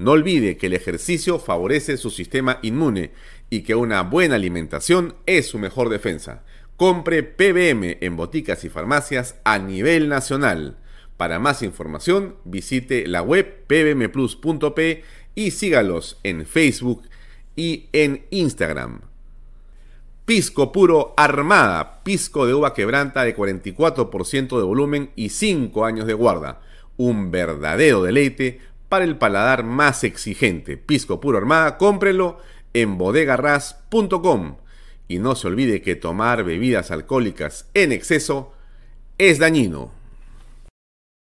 No olvide que el ejercicio favorece su sistema inmune y que una buena alimentación es su mejor defensa. Compre PBM en boticas y farmacias a nivel nacional. Para más información, visite la web pbmplus.p y sígalos en Facebook y en Instagram. Pisco puro Armada, pisco de uva quebranta de 44% de volumen y 5 años de guarda. Un verdadero deleite para el paladar más exigente. Pisco Puro Armada, cómprelo en bodegarras.com. Y no se olvide que tomar bebidas alcohólicas en exceso es dañino.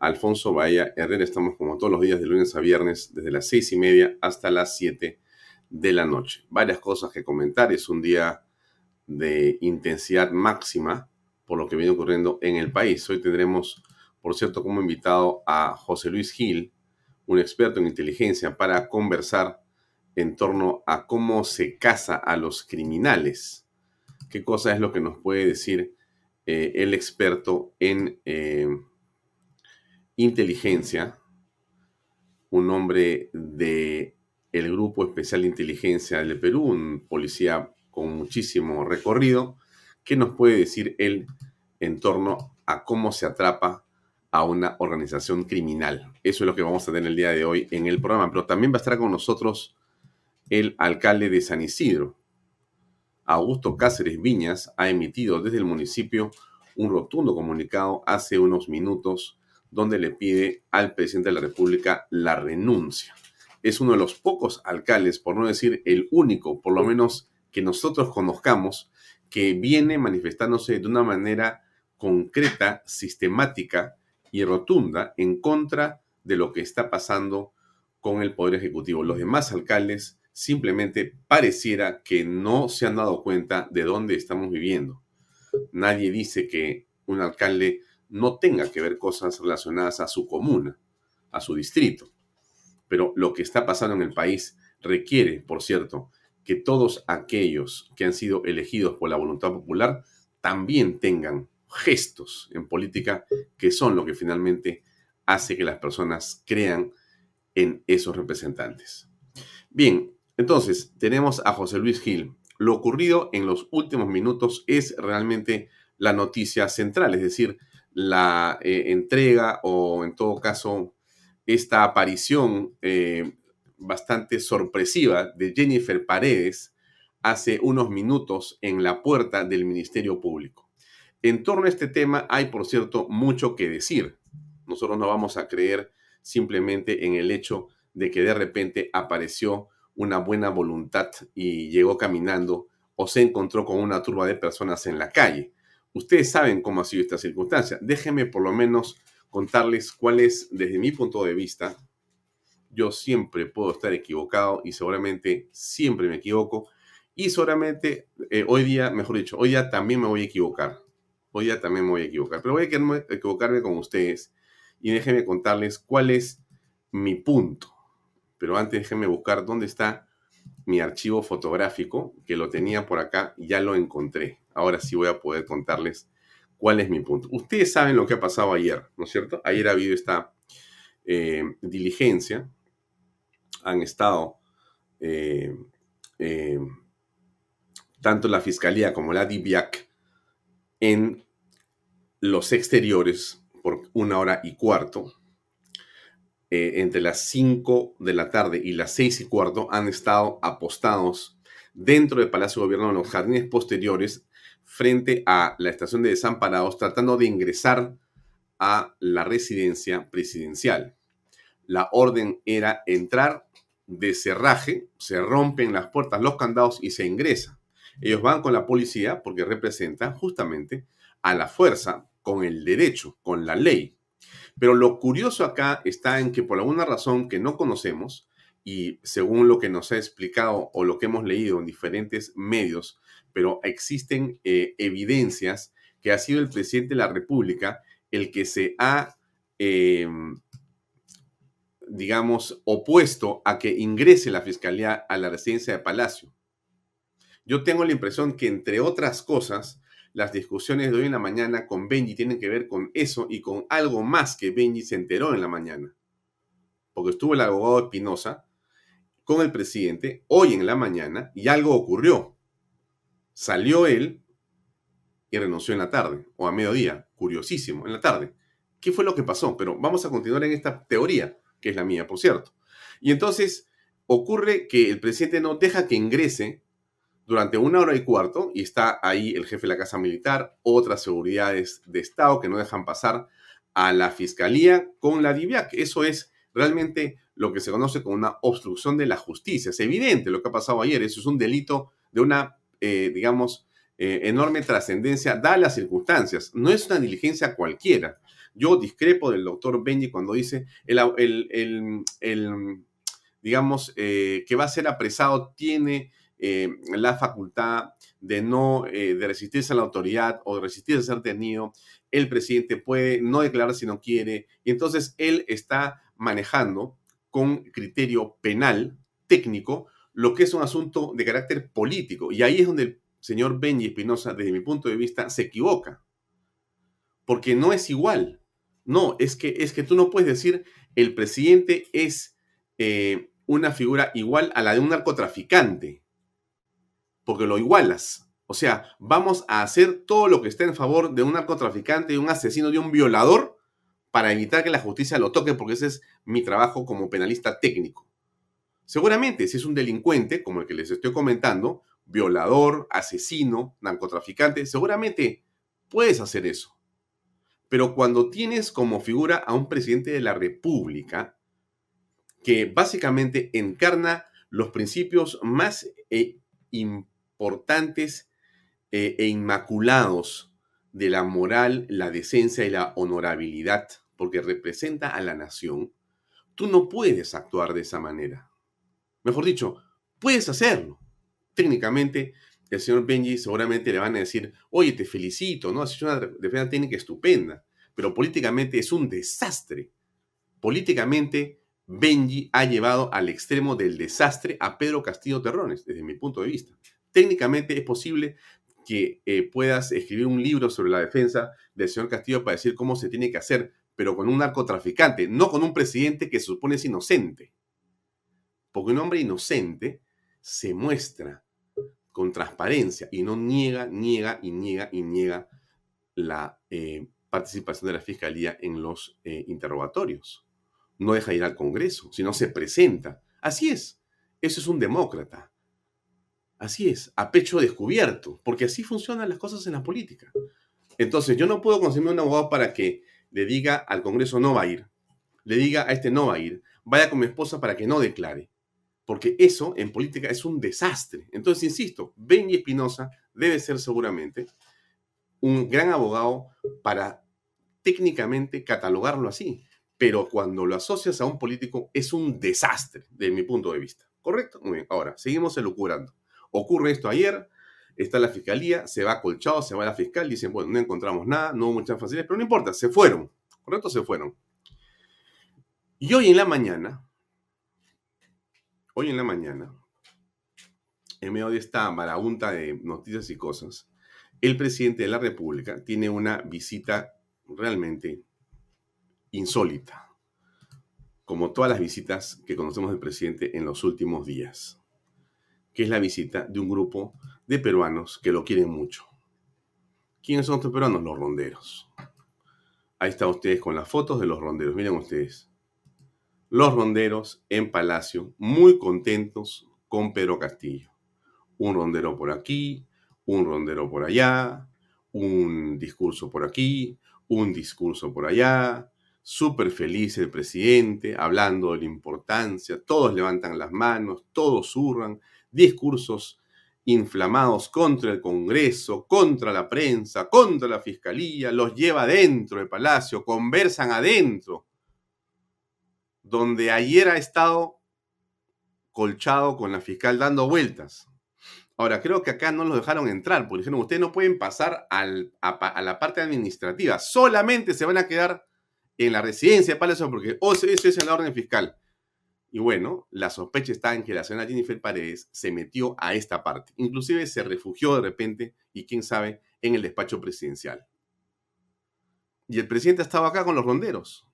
Alfonso Bahía Herrera. Estamos como todos los días de lunes a viernes, desde las seis y media hasta las siete de la noche. Varias cosas que comentar. Es un día de intensidad máxima por lo que viene ocurriendo en el país. Hoy tendremos, por cierto, como invitado a José Luis Gil, un experto en inteligencia, para conversar en torno a cómo se casa a los criminales. ¿Qué cosa es lo que nos puede decir eh, el experto en eh, inteligencia, un hombre de el Grupo Especial de Inteligencia del Perú, un policía con muchísimo recorrido, ¿qué nos puede decir él en torno a cómo se atrapa a una organización criminal? Eso es lo que vamos a tener el día de hoy en el programa, pero también va a estar con nosotros el alcalde de San Isidro. Augusto Cáceres Viñas ha emitido desde el municipio un rotundo comunicado hace unos minutos donde le pide al presidente de la República la renuncia. Es uno de los pocos alcaldes, por no decir el único, por lo menos que nosotros conozcamos, que viene manifestándose de una manera concreta, sistemática y rotunda en contra de lo que está pasando con el Poder Ejecutivo. Los demás alcaldes simplemente pareciera que no se han dado cuenta de dónde estamos viviendo. Nadie dice que un alcalde no tenga que ver cosas relacionadas a su comuna, a su distrito. Pero lo que está pasando en el país requiere, por cierto, que todos aquellos que han sido elegidos por la voluntad popular también tengan gestos en política que son lo que finalmente hace que las personas crean en esos representantes. Bien, entonces tenemos a José Luis Gil. Lo ocurrido en los últimos minutos es realmente la noticia central, es decir, la eh, entrega o en todo caso esta aparición eh, bastante sorpresiva de Jennifer Paredes hace unos minutos en la puerta del Ministerio Público. En torno a este tema hay, por cierto, mucho que decir. Nosotros no vamos a creer simplemente en el hecho de que de repente apareció una buena voluntad y llegó caminando o se encontró con una turba de personas en la calle. Ustedes saben cómo ha sido esta circunstancia. Déjenme por lo menos contarles cuál es, desde mi punto de vista, yo siempre puedo estar equivocado y seguramente siempre me equivoco. Y seguramente eh, hoy día, mejor dicho, hoy día también me voy a equivocar. Hoy día también me voy a equivocar. Pero voy a equivocarme con ustedes y déjenme contarles cuál es mi punto. Pero antes déjenme buscar dónde está mi archivo fotográfico, que lo tenía por acá, ya lo encontré ahora sí voy a poder contarles cuál es mi punto. Ustedes saben lo que ha pasado ayer, ¿no es cierto? Ayer ha habido esta eh, diligencia. Han estado eh, eh, tanto la Fiscalía como la DIVIAC en los exteriores por una hora y cuarto. Entre las 5 de la tarde y las 6 y cuarto han estado apostados dentro del Palacio de Gobierno, en los jardines posteriores, frente a la estación de desamparados, tratando de ingresar a la residencia presidencial. La orden era entrar de cerraje, se rompen las puertas, los candados y se ingresa. Ellos van con la policía porque representan justamente a la fuerza con el derecho, con la ley. Pero lo curioso acá está en que por alguna razón que no conocemos, y según lo que nos ha explicado o lo que hemos leído en diferentes medios, pero existen eh, evidencias que ha sido el presidente de la República el que se ha, em, digamos, opuesto a que ingrese la Fiscalía a la residencia de Palacio. Yo tengo la impresión que, entre otras cosas, las discusiones de hoy en la mañana con Benji tienen que ver con eso y con algo más que Benji se enteró en la mañana. Porque estuvo el abogado Espinosa con el presidente hoy en la mañana y algo ocurrió. Salió él y renunció en la tarde o a mediodía. Curiosísimo, en la tarde. ¿Qué fue lo que pasó? Pero vamos a continuar en esta teoría, que es la mía, por cierto. Y entonces ocurre que el presidente no deja que ingrese durante una hora y cuarto y está ahí el jefe de la Casa Militar, otras seguridades de Estado que no dejan pasar a la Fiscalía con la DIVIAC. Eso es realmente lo que se conoce como una obstrucción de la justicia. Es evidente lo que ha pasado ayer. Eso es un delito de una, eh, digamos, eh, enorme trascendencia, da las circunstancias. No es una diligencia cualquiera. Yo discrepo del doctor Benji cuando dice el, el, digamos, eh, que va a ser apresado tiene eh, la facultad de no eh, de resistirse a la autoridad o de resistirse a ser tenido. El presidente puede no declarar si no quiere. Y entonces él está manejando con criterio penal, técnico, lo que es un asunto de carácter político. Y ahí es donde el señor Benji Espinosa, desde mi punto de vista, se equivoca. Porque no es igual. No, es que, es que tú no puedes decir el presidente es eh, una figura igual a la de un narcotraficante porque lo igualas. O sea, vamos a hacer todo lo que esté en favor de un narcotraficante, de un asesino, de un violador, para evitar que la justicia lo toque, porque ese es mi trabajo como penalista técnico. Seguramente, si es un delincuente, como el que les estoy comentando, violador, asesino, narcotraficante, seguramente puedes hacer eso. Pero cuando tienes como figura a un presidente de la República, que básicamente encarna los principios más eh, importantes, importantes eh, e inmaculados de la moral, la decencia y la honorabilidad, porque representa a la nación, tú no puedes actuar de esa manera. Mejor dicho, puedes hacerlo. Técnicamente, el señor Benji seguramente le van a decir, oye, te felicito, ¿no? Has una defensa técnica estupenda, pero políticamente es un desastre. Políticamente, Benji ha llevado al extremo del desastre a Pedro Castillo Terrones, desde mi punto de vista técnicamente es posible que eh, puedas escribir un libro sobre la defensa del señor Castillo para decir cómo se tiene que hacer, pero con un narcotraficante, no con un presidente que se supone es inocente. Porque un hombre inocente se muestra con transparencia y no niega, niega y niega y niega la eh, participación de la fiscalía en los eh, interrogatorios. No deja ir al Congreso, sino se presenta. Así es. Eso es un demócrata. Así es, a pecho descubierto, porque así funcionan las cosas en la política. Entonces, yo no puedo conseguirme un abogado para que le diga al Congreso no va a ir, le diga a este no va a ir, vaya con mi esposa para que no declare, porque eso en política es un desastre. Entonces, insisto, Benny Espinosa debe ser seguramente un gran abogado para técnicamente catalogarlo así, pero cuando lo asocias a un político es un desastre, desde mi punto de vista. ¿Correcto? Muy bien, ahora, seguimos elucubrando. Ocurre esto ayer, está la fiscalía, se va colchado, se va la fiscal, dicen, bueno, no encontramos nada, no hubo muchas facilidades, pero no importa, se fueron, ¿correcto? Se fueron. Y hoy en la mañana, hoy en la mañana, en medio de esta marabunta de noticias y cosas, el presidente de la República tiene una visita realmente insólita, como todas las visitas que conocemos del presidente en los últimos días que es la visita de un grupo de peruanos que lo quieren mucho. ¿Quiénes son estos peruanos? Los ronderos. Ahí están ustedes con las fotos de los ronderos. Miren ustedes. Los ronderos en Palacio, muy contentos con Pedro Castillo. un rondero por aquí, un rondero por allá, un discurso por aquí, un discurso por allá, súper feliz el presidente, hablando de la importancia, todos levantan las manos, todos zurran, discursos inflamados contra el Congreso, contra la prensa, contra la Fiscalía, los lleva adentro del Palacio, conversan adentro, donde ayer ha estado colchado con la fiscal dando vueltas. Ahora, creo que acá no los dejaron entrar, porque dijeron, ustedes no pueden pasar a, la parte administrativa, solamente se van a quedar en la residencia de Palacio, porque eso es en la orden fiscal. Y bueno, la sospecha está en que la señora Jennifer Paredes se metió a esta parte. Inclusive se refugió de repente, y quién sabe, en el despacho presidencial. Y el presidente estaba acá con los ronderos.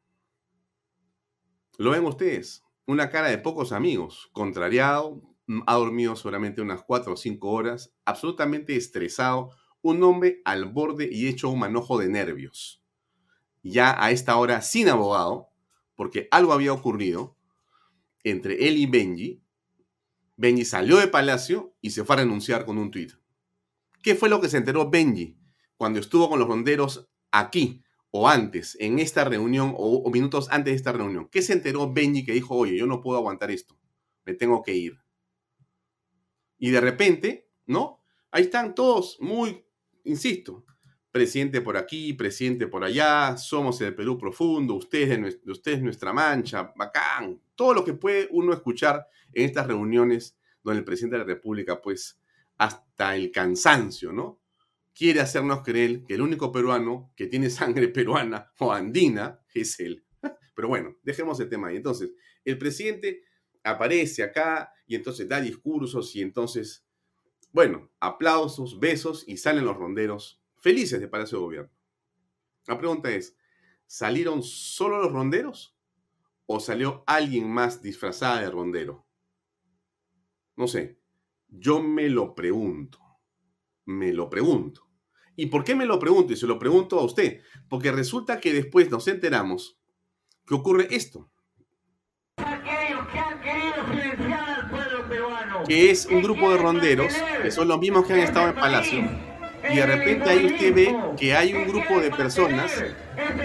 Lo ven ustedes. Una cara de pocos amigos, contrariado, Mm, ha dormido solamente unas cuatro o cinco horas, absolutamente estresado, un hombre al borde y hecho un manojo de nervios. Ya a esta hora sin abogado, porque algo había ocurrido entre él y Benji. Benji salió de Palacio y se fue a renunciar con un tuit. ¿Qué fue lo que se enteró Benji cuando estuvo con los ronderos aquí o antes, en esta reunión o, minutos antes de esta reunión? ¿Qué se enteró Benji que dijo, oye, yo no puedo aguantar esto, me tengo que ir? Y de repente, ¿no? Ahí están todos muy, insisto, presidente por aquí, presidente por allá, somos el Perú profundo, ustedes, ustedes nuestra mancha, bacán, todo lo que puede uno escuchar en estas reuniones donde el presidente de la República, pues, hasta el cansancio, ¿no? Quiere hacernos creer que el único peruano que tiene sangre peruana o andina es él. Pero bueno, dejemos el tema ahí. Entonces, el presidente aparece acá y entonces da discursos y entonces, bueno, aplausos, besos y salen los ronderos felices de Palacio de Gobierno. La pregunta es, ¿salieron solo los ronderos o salió alguien más disfrazada de rondero? No sé, yo me lo pregunto, me lo pregunto. ¿Y por qué me lo pregunto? Y se lo pregunto a usted, porque resulta que después nos enteramos que ocurre esto. que es un grupo de ronderos, que son los mismos que han estado en Palacio, y de repente ahí usted ve que hay un grupo de personas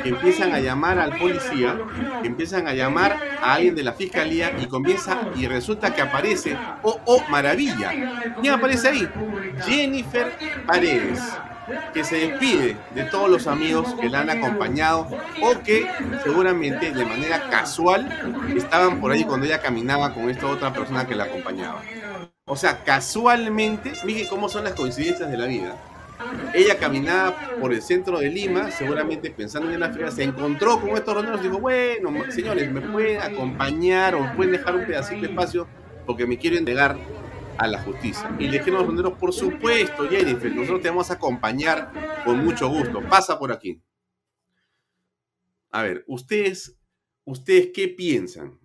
que empiezan a llamar al policía, que empiezan a llamar a alguien de la fiscalía y comienza y resulta que aparece, oh, oh, maravilla, ¿quién aparece ahí? Jennifer Paredes que se despide de todos los amigos que la han acompañado o que seguramente de manera casual estaban por ahí cuando ella caminaba con esta otra persona que la acompañaba. O sea, casualmente, miren cómo son las coincidencias de la vida. Ella caminaba por el centro de Lima, seguramente pensando en la feria, se encontró con estos ronderos y dijo, bueno, señores, ¿me pueden acompañar o pueden dejar un pedacito de espacio? Porque me quiero entregar a la justicia. Y le dijeron los ronderos, por supuesto, Jennifer, nosotros te vamos a acompañar con mucho gusto. Pasa por aquí. A ver, ustedes, ustedes qué piensan?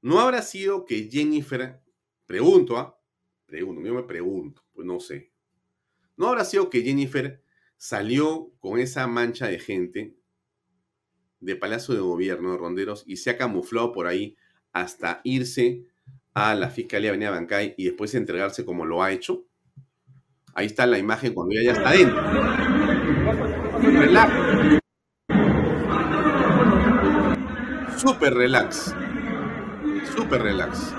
¿No habrá sido que Jennifer, pregunto, ¿ah? Pregunto, yo me pregunto, pues no sé. ¿No habrá sido que Jennifer salió con esa mancha de gente de Palacio de Gobierno de Ronderos y se ha camuflado por ahí hasta irse a la Fiscalía Avenida Bancay y después entregarse como lo ha hecho. Ahí está la imagen cuando ella ya está dentro. Relax. Super relax. Super relax.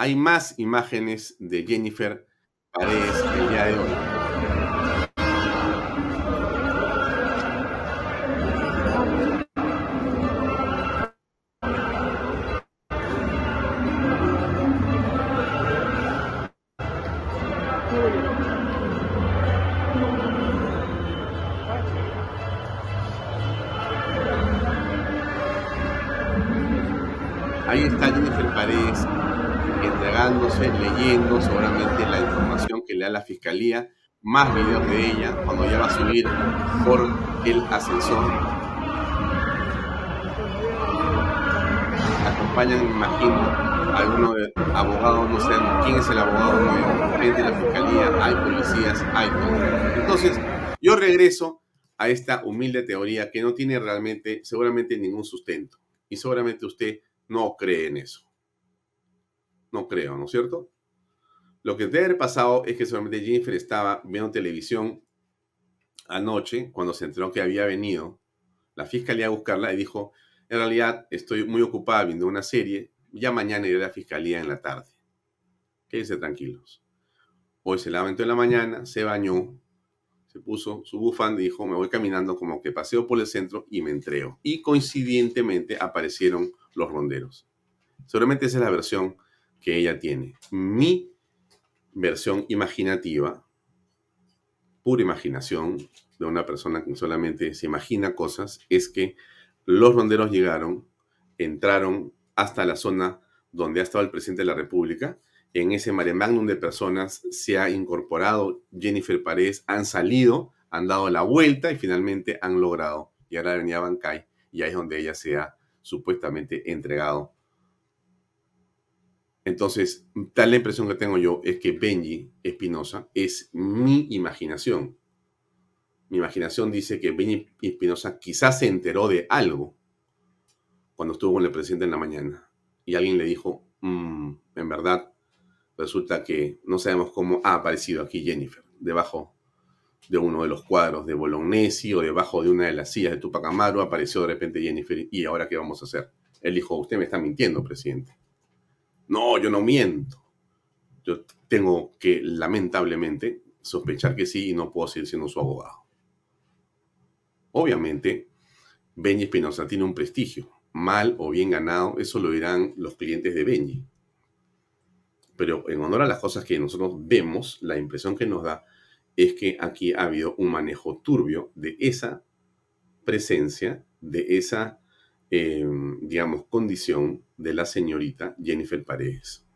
Hay más imágenes de Jennifer Paredes el día de hoy. Más videos de ella cuando ella va a subir por el ascensor. Acompañan, me imagino, algunos abogados, no sé quién es el abogado nuevo, gente de la fiscalía, hay policías, hay todo. Entonces, yo regreso a esta humilde teoría que no tiene realmente, seguramente ningún sustento. Y seguramente usted no cree en eso. No creo, ¿no es cierto? Lo que debe haber pasado es que seguramente Jennifer estaba viendo televisión anoche cuando se enteró que había venido la fiscalía a buscarla y dijo, en realidad estoy muy ocupada viendo una serie, ya mañana iré a la fiscalía en la tarde. Quédense tranquilos. Hoy se levantó en la mañana, se bañó, se puso su bufanda y dijo, me voy caminando como que paseo por el centro y me entrego. Y coincidentemente aparecieron los ronderos. Seguramente esa es la versión que ella tiene. Mi versión imaginativa, pura imaginación de una persona que solamente se imagina cosas, es que los ronderos llegaron, entraron hasta la zona donde ha estado el presidente de la República. En ese mare magnum de personas se ha incorporado Jennifer Paredes, han salido, han dado la vuelta y finalmente han logrado llegar a la avenida Bancay y ahí es donde ella se ha supuestamente entregado entonces, tal la impresión que tengo yo es que Benji Espinosa es mi imaginación. Mi imaginación dice que Benji Espinosa quizás se enteró de algo cuando estuvo con el presidente en la mañana y alguien le dijo, mm, en verdad, resulta que no sabemos cómo ha aparecido aquí Jennifer, debajo de uno de los cuadros de Bolognesi o debajo de una de las sillas de Tupac Amaru apareció de repente Jennifer y ahora qué vamos a hacer. Él dijo, usted me está mintiendo, presidente. No, yo no miento. Yo tengo que, lamentablemente, sospechar que sí y no puedo seguir siendo su abogado. Obviamente, Benji Espinosa tiene un prestigio, mal o bien ganado, eso lo dirán los clientes de Benji. Pero en honor a las cosas que nosotros vemos, la impresión que nos da es que aquí ha habido un manejo turbio de esa presencia, de esa Em, digamos, condición de la señorita Jennifer Paredes.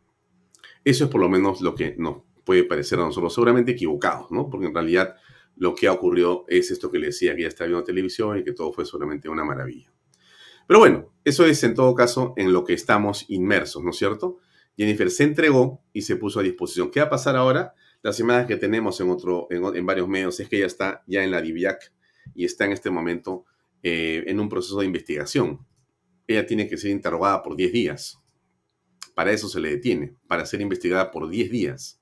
Eso es por lo menos lo que nos puede parecer a nosotros seguramente equivocados, ¿no? Porque en realidad lo que ha ocurrido es esto que le decía, que ya está viendo televisión y que todo fue solamente una maravilla. Pero bueno, eso es en todo caso en lo que estamos inmersos, ¿no es cierto? Jennifer se entregó y se puso a disposición. ¿Qué va a pasar ahora? Las imágenes que tenemos en, otro, en, varios medios es que ella está ya en la DIVIAC y está en este momento eh, en un proceso de investigación. Ella tiene que ser interrogada por 10 días. Para eso se le detiene, para ser investigada por 10 días.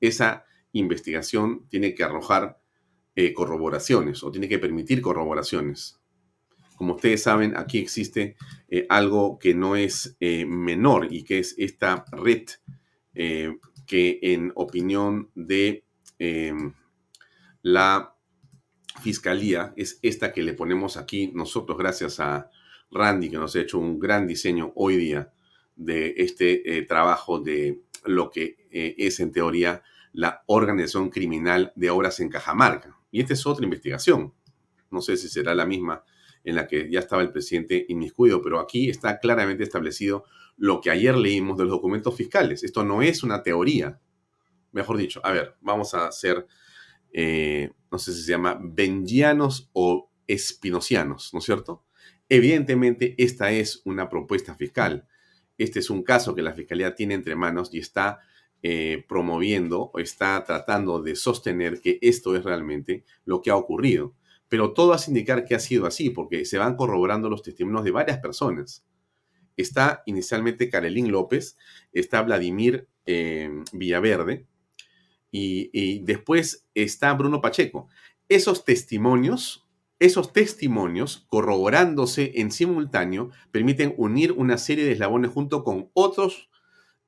Esa investigación tiene que arrojar eh, corroboraciones o tiene que permitir corroboraciones. Como ustedes saben, aquí existe eh, algo que no es menor y que es esta red que en opinión de la fiscalía es esta que le ponemos aquí nosotros gracias a Randy, que nos ha hecho un gran diseño hoy día de este eh, trabajo de lo que eh, es en teoría la organización criminal de obras en Cajamarca. Y esta es otra investigación. No sé si será la misma en la que ya estaba el presidente inmiscuido, pero aquí está claramente establecido lo que ayer leímos de los documentos fiscales. Esto no es una teoría. Mejor dicho, a ver, vamos a ser eh, no sé si se llama benjianos o espinocianos, ¿no es cierto? Evidentemente, esta es una propuesta fiscal. Este es un caso que la Fiscalía tiene entre manos y está eh, promoviendo o está tratando de sostener que esto es realmente lo que ha ocurrido. Pero todo hace indicar que ha sido así, porque se van corroborando los testimonios de varias personas. Está inicialmente Carolín López, está Vladimir eh, Villaverde, y, después está Bruno Pacheco. Esos testimonios, esos testimonios corroborándose en simultáneo permiten unir una serie de eslabones junto con otros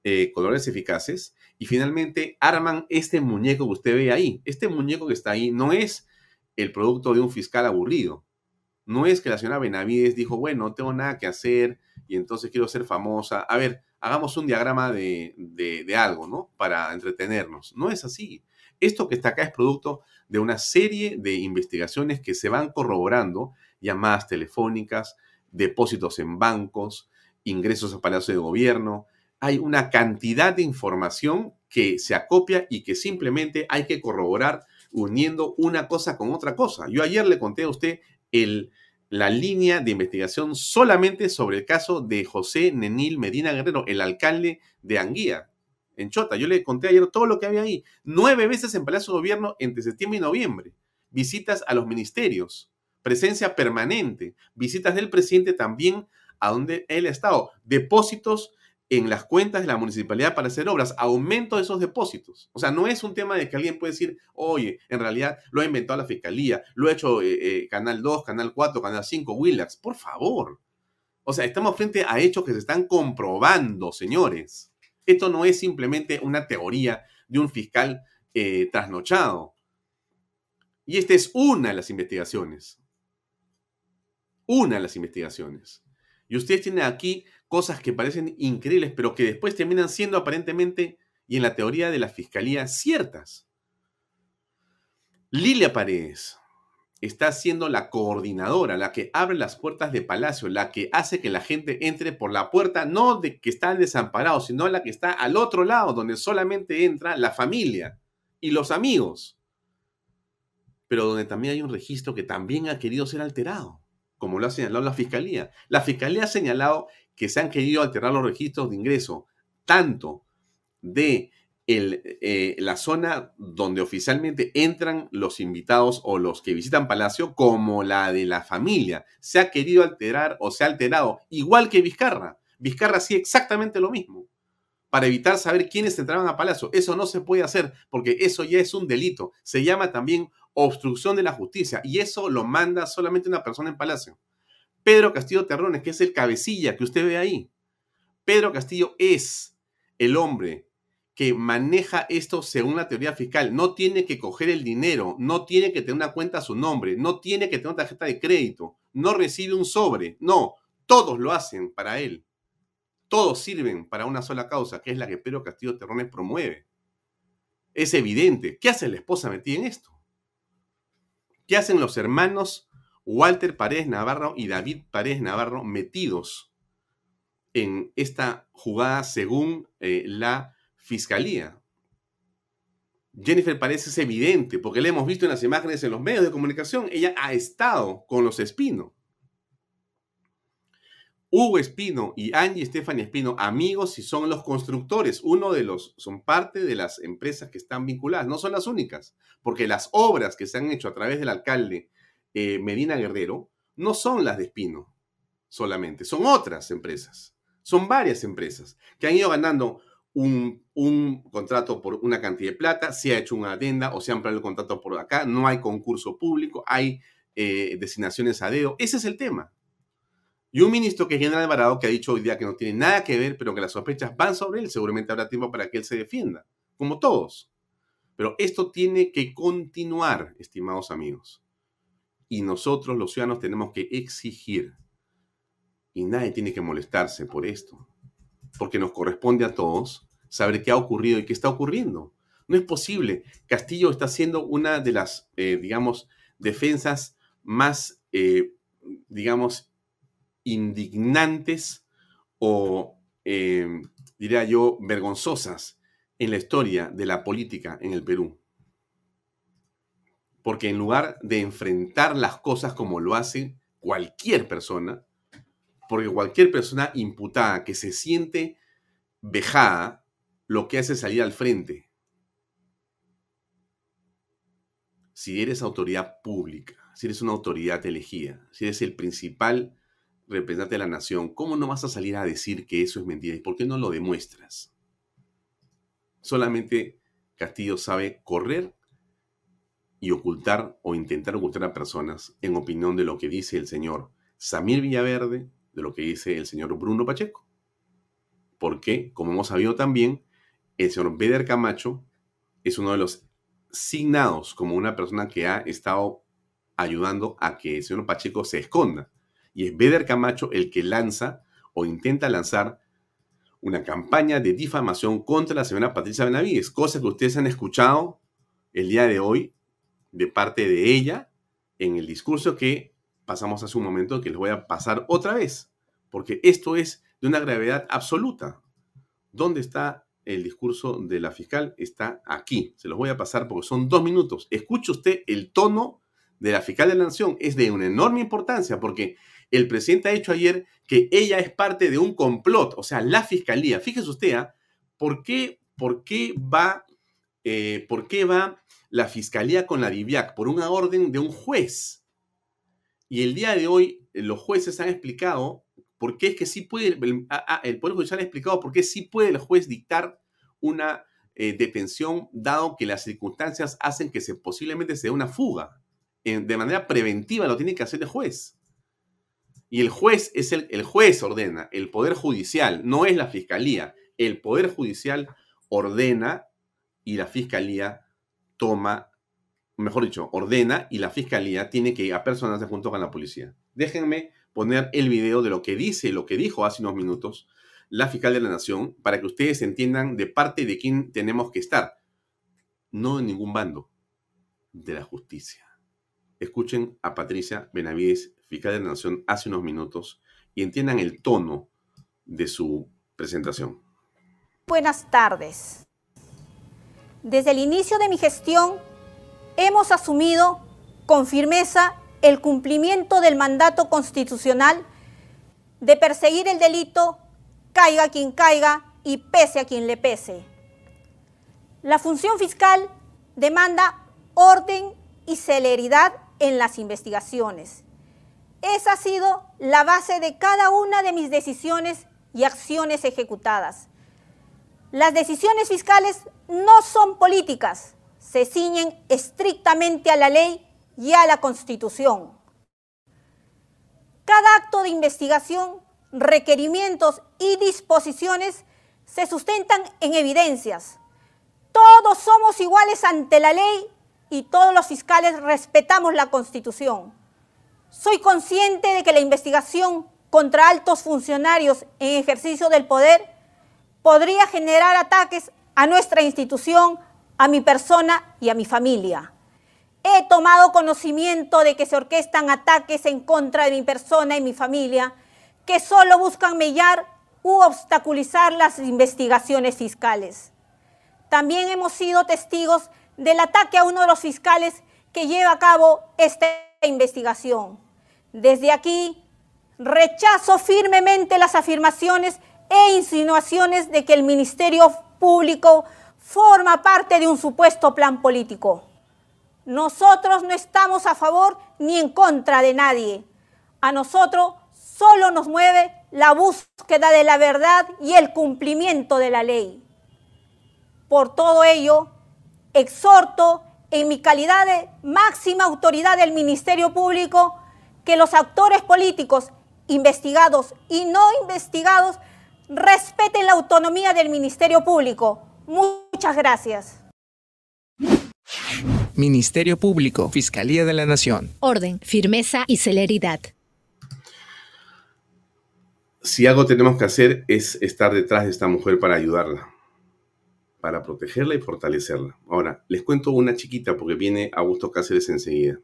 eh, colores eficaces y finalmente arman este muñeco que usted ve ahí. Este muñeco que está ahí no es el producto de un fiscal aburrido. No es que la señora Benavides dijo, bueno, no tengo nada que hacer y entonces quiero ser famosa. A ver, hagamos un diagrama de, algo, ¿no? Para entretenernos. No es así. Esto que está acá es producto de una serie de investigaciones que se van corroborando, llamadas telefónicas, depósitos en bancos, ingresos a Palacio de Gobierno. Hay una cantidad de información que se acopia y que simplemente hay que corroborar uniendo una cosa con otra cosa. Yo ayer le conté a usted el, la línea de investigación solamente sobre el caso de José Nenil Medina Guerrero, el alcalde de Anguía, en Chota. Yo le conté ayer todo lo que había ahí. Nueve veces en Palacio de Gobierno entre septiembre y noviembre. Visitas a los ministerios. presencia permanente, visitas del presidente también a donde él ha estado, depósitos en las cuentas de la municipalidad para hacer obras, aumento de esos depósitos. O sea, no es un tema de que alguien puede decir, oye, en realidad lo ha inventado la fiscalía, lo ha hecho eh, eh, Canal 2, Canal 4, Canal 5, Willax. Por favor. O sea, estamos frente a hechos que se están comprobando, señores. Esto no es simplemente una teoría de un fiscal eh, trasnochado. Y esta es una de las investigaciones. Una de las investigaciones. Y ustedes tienen aquí cosas que parecen increíbles, pero que después terminan siendo aparentemente, y en la teoría de la fiscalía, ciertas. Lilia Paredes está siendo la coordinadora, la que abre las puertas de Palacio, la que hace que la gente entre por la puerta, no de que está desamparado, sino la que está al otro lado, donde solamente entra la familia y los amigos, pero donde también hay un registro que también ha querido ser alterado como lo ha señalado la Fiscalía. La Fiscalía ha señalado que se han querido alterar los registros de ingreso, tanto de eh, la zona donde oficialmente entran los invitados o los que visitan Palacio, como la de la familia. Se ha querido alterar o se ha alterado, igual que Vizcarra. Vizcarra hacía exactamente lo mismo, para evitar saber quiénes entraban a Palacio. Eso no se puede hacer, porque eso ya es un delito. Se llama también obstrucción de la justicia, y eso lo manda solamente una persona en Palacio. Pedro Castillo Terrones, que es el cabecilla que usted ve ahí. Pedro Castillo es el hombre que maneja esto según la teoría fiscal. No tiene que coger el dinero, no tiene que tener una cuenta a su nombre, no tiene que tener una tarjeta de crédito, no recibe un sobre, no, todos lo hacen para él. Todos sirven para una sola causa, que es la que Pedro Castillo Terrones promueve. Es evidente. ¿Qué hace la esposa metida en esto? ¿Qué hacen los hermanos Walter Paredes Navarro y David Paredes Navarro metidos en esta jugada según eh, la fiscalía. Jennifer Paredes es evidente porque la hemos visto en las imágenes en los medios de comunicación. Ella ha estado con los Espino. Hugo Espino y Angie Stephanie Espino, amigos y son los constructores. Uno de los, son parte de las empresas que están vinculadas. No son las únicas, porque las obras que se han hecho a través del alcalde eh, Medina Guerrero no son las de Espino solamente, son otras empresas. Son varias empresas que han ido ganando un, contrato por una cantidad de plata, se ha hecho una adenda o se ha ampliado el contrato por acá, no hay concurso público, hay eh, designaciones a dedo. Ese es el tema. Y un ministro que es General Alvarado que ha dicho hoy día que no tiene nada que ver, pero que las sospechas van sobre él, seguramente habrá tiempo para que él se defienda, como todos. Pero esto tiene que continuar, estimados amigos y nosotros los ciudadanos tenemos que exigir. Y nadie tiene que molestarse por esto, porque nos corresponde a todos saber qué ha ocurrido y qué está ocurriendo. No es posible. Castillo está haciendo una de las, eh, digamos, defensas más, eh, digamos, indignantes o, eh, diría yo, vergonzosas en la historia de la política en el Perú. Porque en lugar de enfrentar las cosas como lo hace cualquier persona, porque cualquier persona imputada que se siente vejada, lo que hace es salir al frente. Si eres autoridad pública, si eres una autoridad elegida, si eres el principal representante de la nación, ¿cómo no vas a salir a decir que eso es mentira? ¿Y por qué no lo demuestras? Solamente Castillo sabe correr y ocultar o intentar ocultar a personas en opinión de lo que dice el señor Samir Villaverde, de lo que dice el señor Bruno Pacheco. Porque, como hemos sabido también, el señor Beder Camacho es uno de los signados como una persona que ha estado ayudando a que el señor Pacheco se esconda. Y es Beder Camacho el que lanza o intenta lanzar una campaña de difamación contra la señora Patricia Benavides, cosa que ustedes han escuchado el día de hoy de parte de ella en el discurso que pasamos hace un momento, que les voy a pasar otra vez, porque esto es de una gravedad absoluta. ¿Dónde está el discurso de la fiscal? Está aquí. Se los voy a pasar porque son dos minutos. Escuche usted el tono de la fiscal de la Nación. Es de una enorme importancia porque el presidente ha dicho ayer que ella es parte de un complot, o sea, la fiscalía. Fíjese usted, ¿ah? ¿por, qué, ¿por qué va, eh, por qué va la fiscalía con la DIVIAC por una orden de un juez. Y el día de hoy los jueces han explicado por qué es que sí puede, el, el Poder Judicial ha explicado por qué sí puede el juez dictar una eh, detención dado que las circunstancias hacen que se, posiblemente se dé una fuga. de manera preventiva lo tiene que hacer el juez. Y el juez es el, el juez ordena, el Poder Judicial, no es la Fiscalía. El Poder Judicial ordena y la Fiscalía toma, mejor dicho, ordena y la Fiscalía tiene que apersonarse junto con la policía. Déjenme poner el video de lo que dice, lo que dijo hace unos minutos la fiscal de la Nación para que ustedes entiendan de parte de quién tenemos que estar. No en ningún bando, de la justicia. Escuchen a Patricia Benavides, fiscal de la Nación, hace unos minutos y entiendan el tono de su presentación. Buenas tardes. Desde el inicio de mi gestión hemos asumido con firmeza el cumplimiento del mandato constitucional de perseguir el delito caiga quien caiga y pese a quien le pese. La función fiscal demanda orden y celeridad en las investigaciones. Esa ha sido la base de cada una de mis decisiones y acciones ejecutadas. Las decisiones fiscales no son políticas, se ciñen estrictamente a la ley y a la Constitución. Cada acto de investigación requerimientos y disposiciones se sustentan en evidencias. Todos somos iguales ante la ley y todos los fiscales respetamos la Constitución. Soy consciente de que la investigación contra altos funcionarios en ejercicio del poder podría generar ataques a nuestra institución, a mi persona y a mi familia. He tomado conocimiento de que se orquestan ataques en contra de mi persona y mi familia que solo buscan mellar u obstaculizar las investigaciones fiscales. También hemos sido testigos del ataque a uno de los fiscales que lleva a cabo esta investigación. Desde aquí, rechazo firmemente las afirmaciones e insinuaciones de que el Ministerio Público forma parte de un supuesto plan político. Nosotros no estamos a favor ni en contra de nadie. A nosotros Solo nos mueve la búsqueda de la verdad y el cumplimiento de la ley. Por todo ello, exhorto en mi calidad de máxima autoridad del Ministerio Público que los actores políticos investigados y no investigados respeten la autonomía del Ministerio Público. Muchas gracias. Ministerio Público, Fiscalía de la Nación. Orden, firmeza y celeridad si algo tenemos que hacer es estar detrás de esta mujer para ayudarla, para protegerla y fortalecerla. Ahora, les cuento una chiquita porque viene Augusto Cáceres enseguida.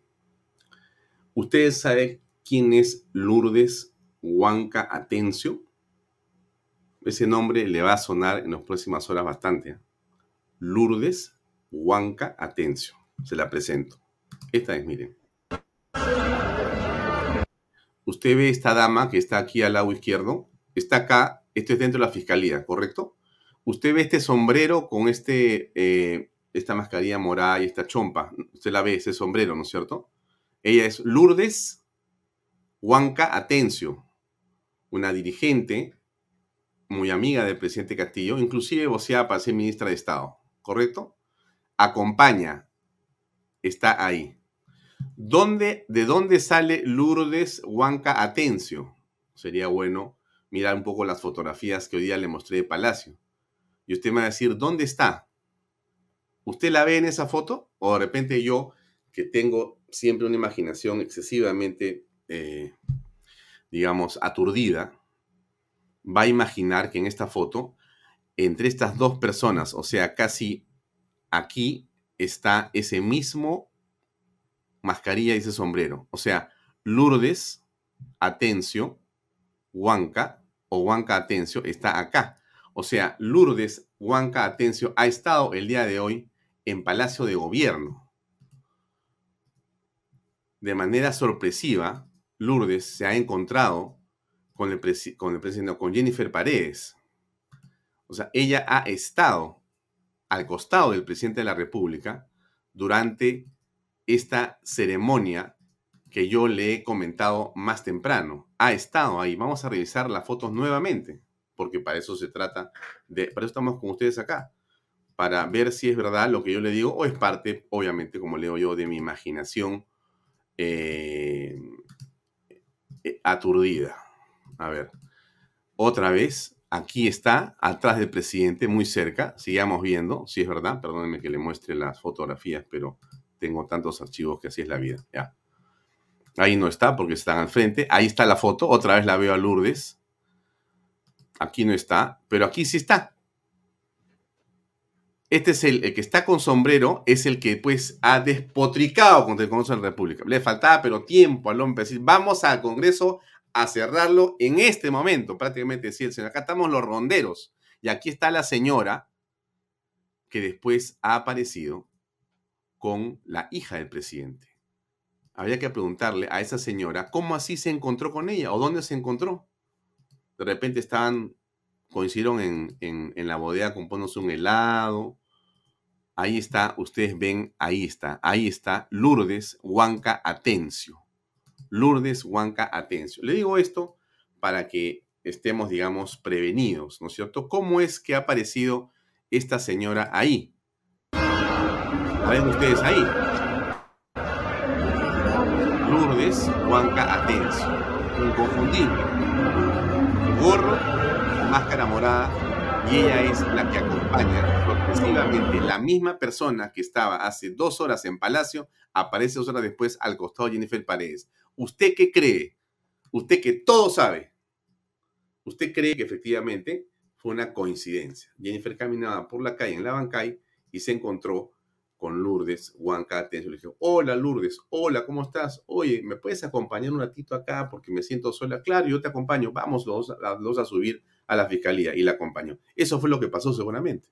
¿Ustedes saben quién es Lourdes Huanca Atencio? Ese nombre le va a sonar en las próximas horas bastante. ¿eh? Lourdes Huanca Atencio. Se la presento. Esta es, miren. Usted ve esta dama que está aquí al lado izquierdo, está acá, esto es dentro de la fiscalía, ¿correcto? Usted ve este sombrero con este, eh, esta mascarilla morada y esta chompa. Usted la ve, ese sombrero, ¿no es cierto? Ella es Lourdes Huanca Atencio, una dirigente muy amiga del presidente Castillo, inclusive voceada para ser ministra de Estado, ¿correcto? Acompaña, está ahí. ¿Dónde, ¿De dónde sale Lourdes Huanca Atencio? Sería bueno mirar un poco las fotografías que hoy día le mostré de Palacio. Y usted me va a decir, ¿dónde está? ¿Usted la ve en esa foto? O de repente yo, que tengo siempre una imaginación excesivamente, eh, digamos, aturdida, va a imaginar que en esta foto, entre estas dos personas, o sea, casi aquí está ese mismo mascarilla y ese sombrero. O sea, Lourdes Atencio, Huanca o Huanca Atencio está acá. O sea, Lourdes Huanca Atencio ha estado el día de hoy en Palacio de Gobierno. De manera sorpresiva, Lourdes se ha encontrado con el, presidente, con Jennifer Paredes. O sea, ella ha estado al costado del presidente de la República durante esta ceremonia que yo le he comentado más temprano. Ha estado ahí. Vamos a revisar las fotos nuevamente, porque para eso se trata de, para eso estamos con ustedes acá, para ver si es verdad lo que yo le digo o es parte, obviamente, como leo yo, de mi imaginación eh, eh, aturdida. A ver, otra vez, aquí está, atrás del presidente, muy cerca. Sigamos viendo, si es verdad. Perdónenme que le muestre las fotografías, pero tengo tantos archivos que así es la vida. Ya. Ahí no está porque están al frente. Ahí está la foto. Otra vez la veo a Lourdes. Aquí no está, pero aquí sí está. Este es el, que está con sombrero, es el que pues ha despotricado contra el Congreso de la República. Le faltaba pero tiempo al hombre decir, vamos al Congreso a cerrarlo en este momento. Prácticamente decía el señor, acá estamos los ronderos. Y aquí está la señora que después ha aparecido con la hija del presidente habría que preguntarle a esa señora cómo así se encontró con ella o dónde se encontró. De repente estaban, coincidieron en, en, la bodega componiéndose un helado. Ahí está, ustedes ven, ahí está, ahí está Lourdes Huanca Atencio. Lourdes Huanca Atencio. Le digo esto para que estemos, digamos, prevenidos, ¿no es cierto? ¿Cómo es que ha aparecido esta señora ahí? ¿La ven ustedes ahí? Lourdes Huanca Atencio, inconfundible. Gorro, máscara morada, y ella es la que acompaña sorpresivamente la misma persona que estaba hace dos horas en Palacio, aparece dos horas después al costado de Jennifer Paredes. ¿Usted qué cree? Usted que todo sabe. ¿Usted cree que efectivamente fue una coincidencia? Jennifer caminaba por la calle en la Bancay y se encontró con Lourdes Huanca Le dije, hola Lourdes, hola, ¿cómo estás? Oye, ¿me puedes acompañar un ratito acá porque me siento sola? Claro, yo te acompaño, vamos los, dos a subir a la fiscalía y la acompañó. Eso fue lo que pasó seguramente.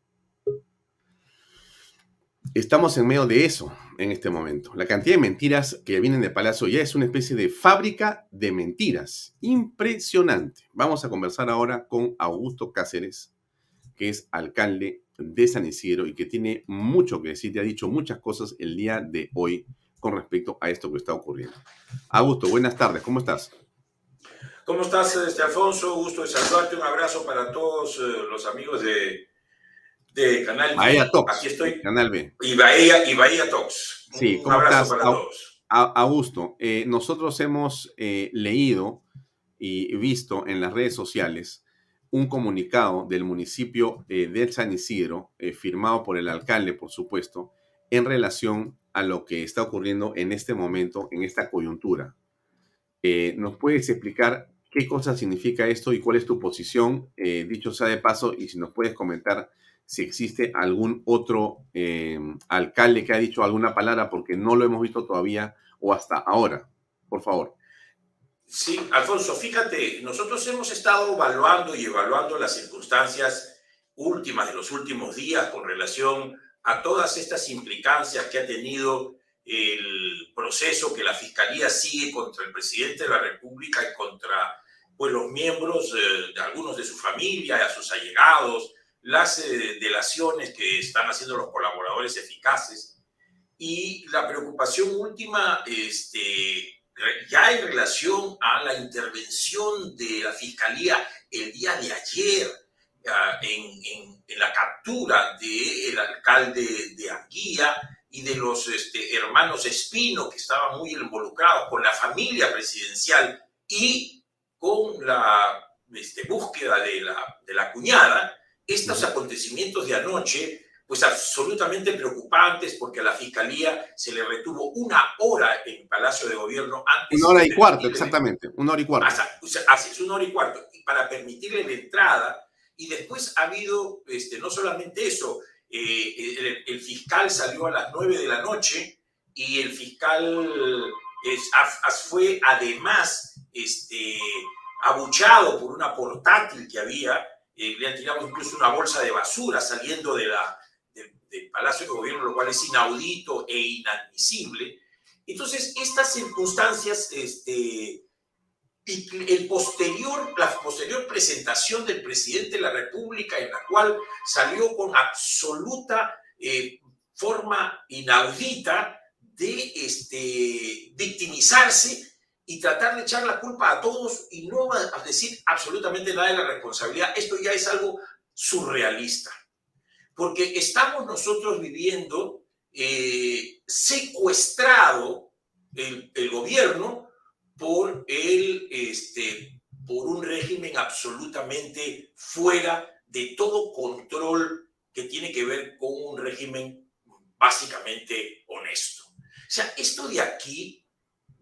Estamos en medio de eso en este momento. La cantidad de mentiras que vienen de Palacio ya es una especie de fábrica de mentiras. Impresionante. Vamos a conversar ahora con Augusto Cáceres, que es alcalde de San Isidro y que tiene mucho que decir, te ha dicho muchas cosas el día de hoy con respecto a esto que está ocurriendo. Augusto, buenas tardes, ¿cómo estás? ¿Cómo estás, este Alfonso? Gusto de saludarte, un abrazo para todos eh, los amigos de, de Canal Bahía Talks. Aquí estoy. Canal B. Y Bahía, y Bahía Talks. Sí, un, ¿cómo abrazo para todos. Augusto, eh, nosotros hemos eh, leído y visto en las redes sociales un comunicado del municipio eh, de San Isidro, eh, firmado por el alcalde, por supuesto, en relación a lo que está ocurriendo en este momento, en esta coyuntura. ¿Nos puedes explicar qué cosa significa esto y cuál es tu posición? dicho sea de paso, y si nos puedes comentar si existe algún otro alcalde que ha dicho alguna palabra, porque no lo hemos visto todavía o hasta ahora. Por favor. Sí, Alfonso, fíjate, nosotros hemos estado evaluando y evaluando las circunstancias últimas de los últimos días con relación a todas estas implicancias que ha tenido el proceso que la Fiscalía sigue contra el presidente de la República y contra pues, los miembros eh, de algunos de su familia, a sus allegados, las eh, delaciones que están haciendo los colaboradores eficaces. Y la preocupación última este, ya en relación a la intervención de la Fiscalía el día de ayer ah, en, la captura del alcalde de Anguilla y de los este, hermanos Espino que estaban muy involucrados con la familia presidencial y con la este, búsqueda de la, de la cuñada, estos acontecimientos de anoche pues absolutamente preocupantes porque a la Fiscalía se le retuvo una hora en Palacio de Gobierno antes. Una hora y cuarto, exactamente, una hora y cuarto. Así es, una hora y cuarto, para permitirle la entrada. Y después ha habido, este, no solamente eso, eh, el, fiscal salió a las nueve de la noche y el fiscal fue además este, abuchado por una portátil que había, le han tirado incluso una bolsa de basura saliendo del Palacio de Gobierno, lo cual es inaudito e inadmisible. Entonces, estas circunstancias, este, el posterior, la posterior presentación del presidente de la República, en la cual salió con absoluta eh, forma inaudita de este, victimizarse y tratar de echar la culpa a todos y no decir absolutamente nada de la responsabilidad. Esto ya es algo surrealista, porque estamos nosotros viviendo eh, secuestrado el, el, gobierno por, el, este, por un régimen absolutamente fuera de todo control que tiene que ver con un régimen básicamente honesto. O sea, esto de aquí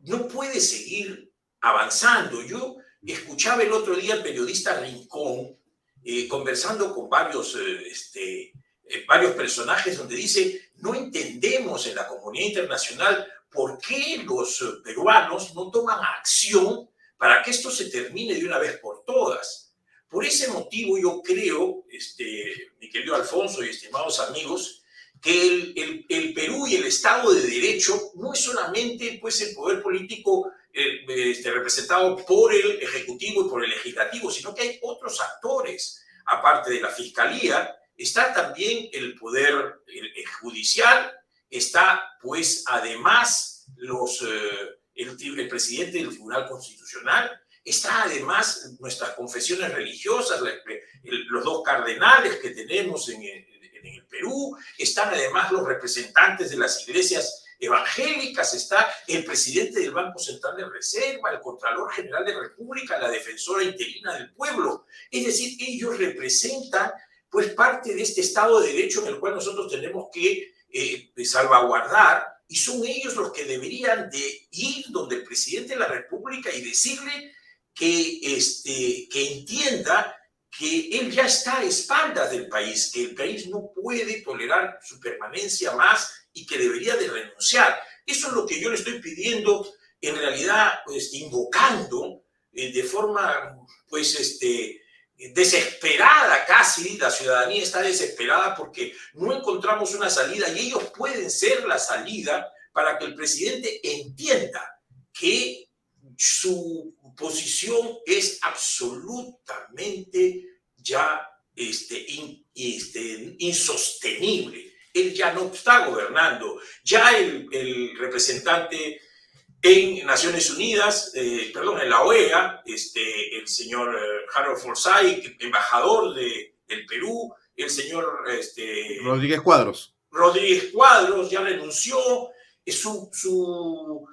no puede seguir avanzando. Yo escuchaba el otro día al periodista Rincón eh, conversando con varios, eh, este, eh, varios personajes donde dice, no entendemos en la comunidad internacional por qué los peruanos no toman acción para que esto se termine de una vez por todas. Por ese motivo yo creo, este, mi querido Alfonso y estimados amigos, que el, Perú y el Estado de Derecho no es solamente pues, el poder político eh, este, representado por el Ejecutivo y por el Legislativo, sino que hay otros actores, aparte de la Fiscalía, está también el poder judicial, está pues además los, eh, el, presidente del Tribunal Constitucional, está además nuestras confesiones religiosas, los dos cardenales que tenemos en, Perú, están además los representantes de las iglesias evangélicas, está el presidente del Banco Central de Reserva, el Contralor General de la República, la defensora interina del pueblo. Es decir, ellos representan pues parte de este Estado de Derecho en el cual nosotros tenemos que eh, salvaguardar y son ellos los que deberían de ir donde el presidente de la República y decirle que, este, que entienda que él ya está a espaldas del país, que el país no puede tolerar su permanencia más y que debería de renunciar. Eso es lo que yo le estoy pidiendo, en realidad, pues, invocando eh, de forma, pues, este, desesperada casi, la ciudadanía está desesperada porque no encontramos una salida y ellos pueden ser la salida para que el presidente entienda que su posición es absolutamente ya este, este, insostenible. Él ya no está gobernando. Ya el, representante en Naciones Unidas, eh, perdón, en la OEA, este, el señor eh, Harold Forsyth, embajador de, del Perú, el señor este, Rodríguez Cuadros. Rodríguez Cuadros ya renunció, su, su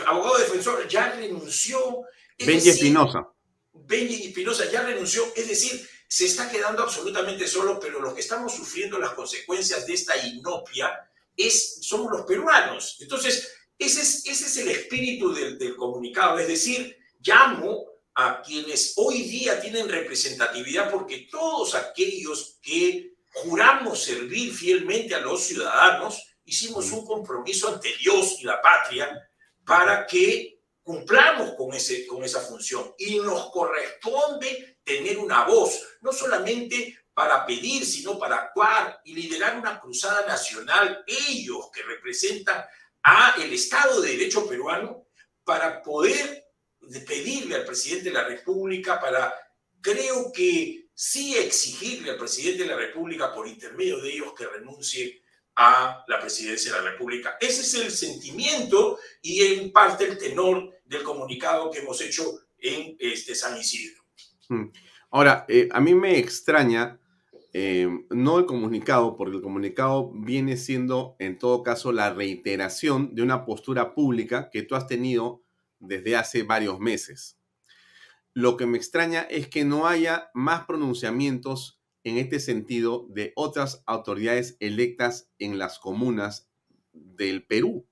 abogado defensor ya renunció. Benji Espinosa. Benji Espinosa ya renunció, es decir, se está quedando absolutamente solo, pero los que estamos sufriendo las consecuencias de esta inopia es, somos los peruanos. Entonces, ese es, ese es el espíritu del, del comunicado, es decir, llamo a quienes hoy día tienen representatividad, porque todos aquellos que juramos servir fielmente a los ciudadanos, hicimos un compromiso ante Dios y la patria para que cumplamos con, ese, con esa función. Y nos corresponde tener una voz, no solamente para pedir, sino para actuar y liderar una cruzada nacional, ellos que representan a el Estado de Derecho peruano, para poder pedirle al presidente de la República, para creo que sí exigirle al presidente de la República por intermedio de ellos que renuncie a la presidencia de la República. Ese es el sentimiento y en parte el tenor del comunicado que hemos hecho en este San Isidro. Mm. Ahora, eh, a mí me extraña, eh, no el comunicado, porque el comunicado viene siendo, en todo caso, la reiteración de una postura pública que tú has tenido desde hace varios meses. Lo que me extraña es que no haya más pronunciamientos en este sentido de otras autoridades electas en las comunas del Perú.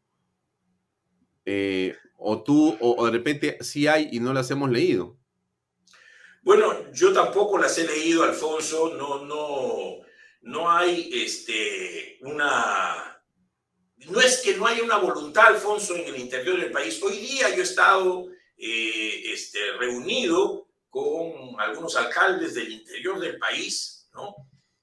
Eh, o tú, o, de repente sí hay y no las hemos leído. Bueno, yo tampoco las he leído, Alfonso. No, no, no hay este, una. No es que no haya una voluntad, Alfonso, en el interior del país. Hoy día yo he estado eh, este, reunido con algunos alcaldes del interior del país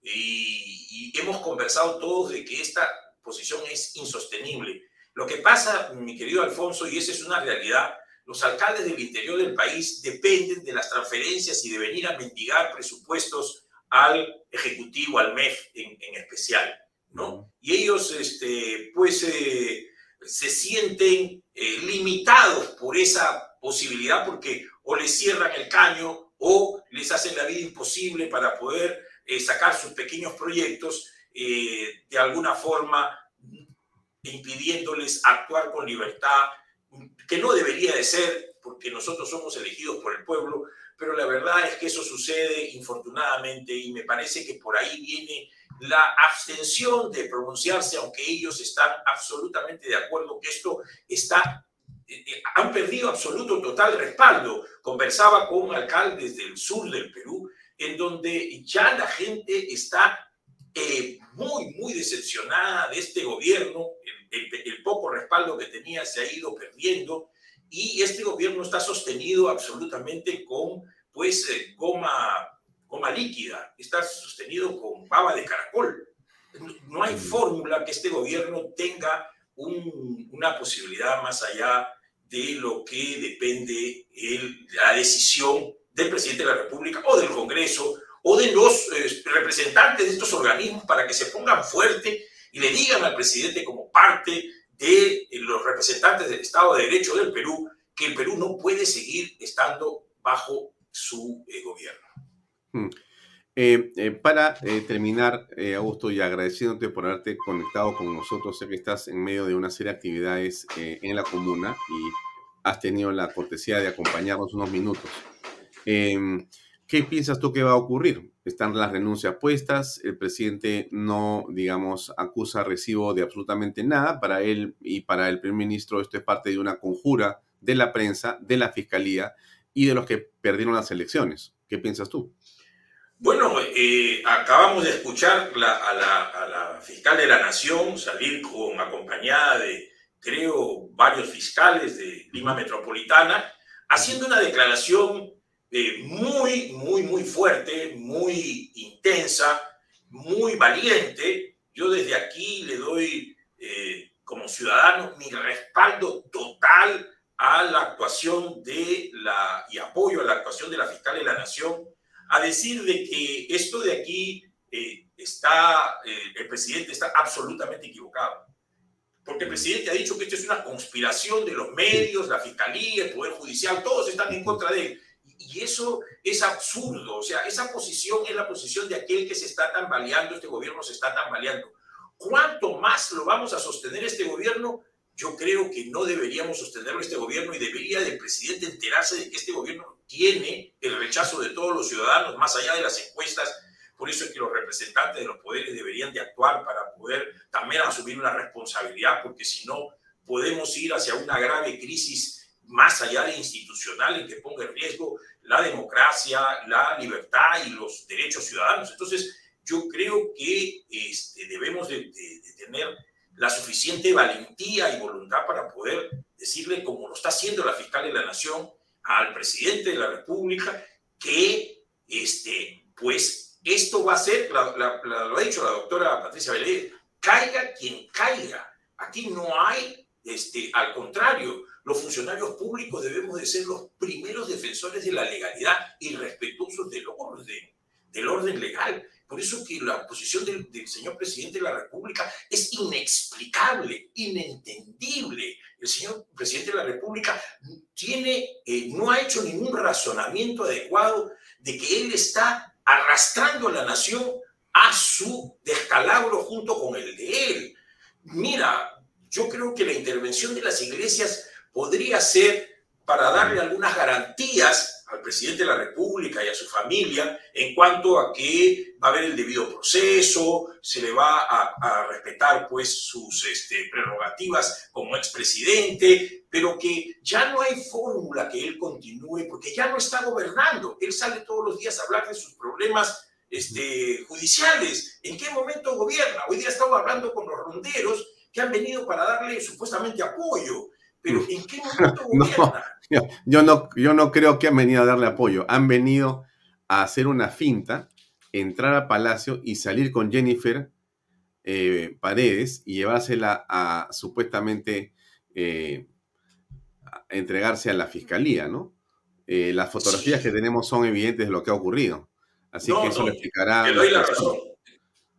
y, hemos conversado todos de que esta posición es insostenible. Lo que pasa, mi querido Alfonso, y esa es una realidad, los alcaldes del interior del país dependen de las transferencias y de venir a mendigar presupuestos al Ejecutivo, al MEF en, especial, ¿no? Y ellos, este, pues, eh, se sienten eh, limitados por esa posibilidad porque o les cierran el caño o les hacen la vida imposible para poder eh, sacar sus pequeños proyectos eh, de alguna forma impidiéndoles actuar con libertad, que no debería de ser, porque nosotros somos elegidos por el pueblo, pero la verdad es que eso sucede infortunadamente y me parece que por ahí viene la abstención de pronunciarse, aunque ellos están absolutamente de acuerdo que esto está, eh, han perdido absoluto, total respaldo. Conversaba con alcaldes del sur del Perú, en donde ya la gente está eh, muy, muy decepcionada de este gobierno, el, el poco respaldo que tenía se ha ido perdiendo y este gobierno está sostenido absolutamente con pues goma goma líquida, está sostenido con baba de caracol. No hay fórmula que este gobierno tenga una posibilidad más allá de lo que depende el, la decisión del presidente de la República o del Congreso o de los eh, representantes de estos organismos para que se pongan fuerte y le digan al presidente como parte de los representantes del Estado de Derecho del Perú que el Perú no puede seguir estando bajo su eh, gobierno. Mm. Eh, eh, para eh, terminar, Augusto, y agradeciéndote por haberte conectado con nosotros, sé que estás en medio de una serie de actividades en la comuna y has tenido la cortesía de acompañarnos unos minutos. Em, ¿Qué piensas tú que va a ocurrir? Están las renuncias puestas, el presidente no, digamos, acusa recibo de absolutamente nada. Para él y para el primer ministro esto es parte de una conjura de la prensa, de la fiscalía y de los que perdieron las elecciones. ¿Qué piensas tú? Bueno, eh, acabamos de escuchar a, la, fiscal de la Nación salir con acompañada de, creo, varios fiscales de Lima Metropolitana, haciendo una declaración eh, muy, muy, muy fuerte, muy intensa, muy valiente. Yo desde aquí le doy, eh, como ciudadano, mi respaldo total a la actuación de la, y apoyo a la actuación de la fiscal de la Nación a decir de que esto de aquí eh, está, eh, el presidente está absolutamente equivocado. Porque el presidente ha dicho que esto es una conspiración de los medios, la fiscalía, el Poder Judicial, todos están en contra de él. Y eso es absurdo. O sea, esa posición es la posición de aquel que se está tambaleando, este gobierno se está tambaleando. ¿Cuánto más lo vamos a sostener este gobierno? Yo creo que no deberíamos sostenerlo este gobierno y debería el presidente enterarse de que este gobierno tiene el rechazo de todos los ciudadanos, más allá de las encuestas. Por eso es que los representantes de los poderes deberían de actuar para poder también asumir una responsabilidad, porque si no, podemos ir hacia una grave crisis más allá de institucional en que ponga en riesgo la democracia, la libertad y los derechos ciudadanos. Entonces, yo creo que este, debemos de tener la suficiente valentía y voluntad para poder decirle, como lo está haciendo la fiscal de la Nación, al presidente de la República, que este, pues esto va a ser, lo ha dicho la doctora Patricia Belé, caiga quien caiga. Aquí no hay, este, al contrario, los funcionarios públicos debemos de ser los primeros defensores de la legalidad y respetuosos del orden, del orden legal. Por eso que la posición del, señor presidente de la República es inexplicable, inentendible. El señor presidente de la República tiene, eh, no ha hecho ningún razonamiento adecuado de que él está arrastrando a la nación a su descalabro junto con el de él. Mira, yo creo que la intervención de las iglesias podría ser para darle algunas garantías al presidente de la República y a su familia en cuanto a que va a haber el debido proceso, se le va a, respetar pues sus este, prerrogativas como expresidente, pero que ya no hay fórmula que él continúe porque ya no está gobernando. Él sale todos los días a hablar de sus problemas este, judiciales. ¿En qué momento gobierna? Hoy día estamos hablando con los ronderos que han venido para darle supuestamente apoyo. Pero ¿en qué momento gobierna? yo, no, yo no creo que han venido a darle apoyo. Han venido a hacer una finta, entrar al palacio y salir con Jennifer eh, Paredes y llevársela a supuestamente eh, entregarse a la fiscalía, ¿no? Eh, las fotografías que tenemos son evidentes de lo que ha ocurrido. Así que eso explicará. Te doy la razón.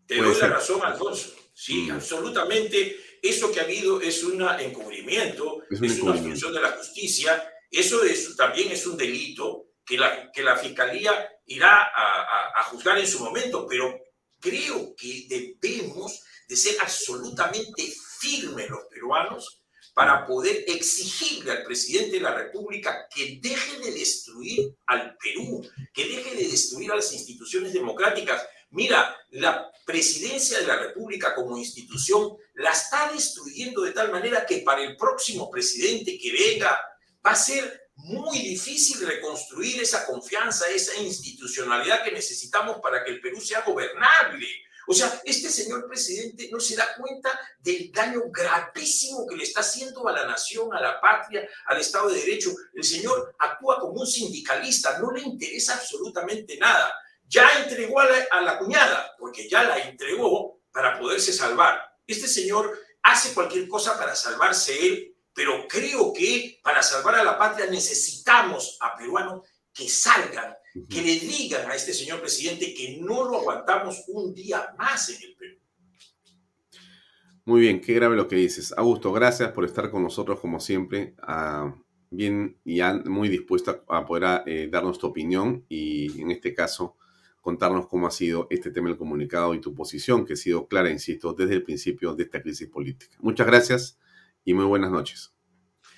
Te doy la razón, Alfonso. Sí, mm. absolutamente eso que ha habido es un encubrimiento, es, una función de la justicia, eso es, también es un delito que la, que la Fiscalía irá a, a juzgar en su momento, pero creo que debemos de ser absolutamente firmes los peruanos para poder exigirle al presidente de la República que deje de destruir al Perú, que deje de destruir a las instituciones democráticas. Mira, la presidencia de la República como institución la está destruyendo de tal manera que para el próximo presidente que venga va a ser muy difícil reconstruir esa confianza, esa institucionalidad que necesitamos para que el Perú sea gobernable. O sea, este señor presidente no se da cuenta del daño gravísimo que le está haciendo a la nación, a la patria, al Estado de Derecho. El señor actúa como un sindicalista, no le interesa absolutamente nada. Ya entregó a la, a la cuñada, porque ya la entregó para poderse salvar. Este señor hace cualquier cosa para salvarse él, pero creo que para salvar a la patria necesitamos a peruanos que salgan que le digan a este señor presidente que no lo aguantamos un día más en el Perú. Muy bien, qué grave lo que dices. Augusto, gracias por estar con nosotros como siempre. Ah, bien y muy dispuesto a poder eh, darnos tu opinión y en este caso contarnos cómo ha sido este tema del comunicado y tu posición, que ha sido clara, insisto, desde el principio de esta crisis política. Muchas gracias y muy buenas noches.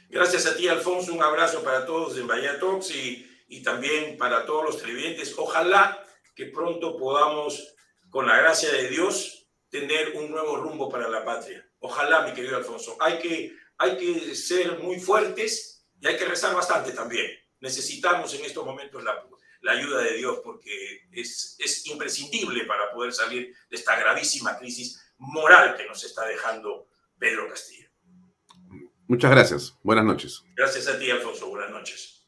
Gracias a ti, Alfonso. Un abrazo para todos en Bahía Talks y y también para todos los televidentes. Ojalá que pronto podamos, con la gracia de Dios, tener un nuevo rumbo para la patria. Ojalá, mi querido Alfonso. Hay que, hay que ser muy fuertes y hay que rezar bastante también. Necesitamos en estos momentos la, la ayuda de Dios porque es, es imprescindible para poder salir de esta gravísima crisis moral que nos está dejando Pedro Castillo. Muchas gracias. Buenas noches. Gracias a ti, Alfonso. Buenas noches.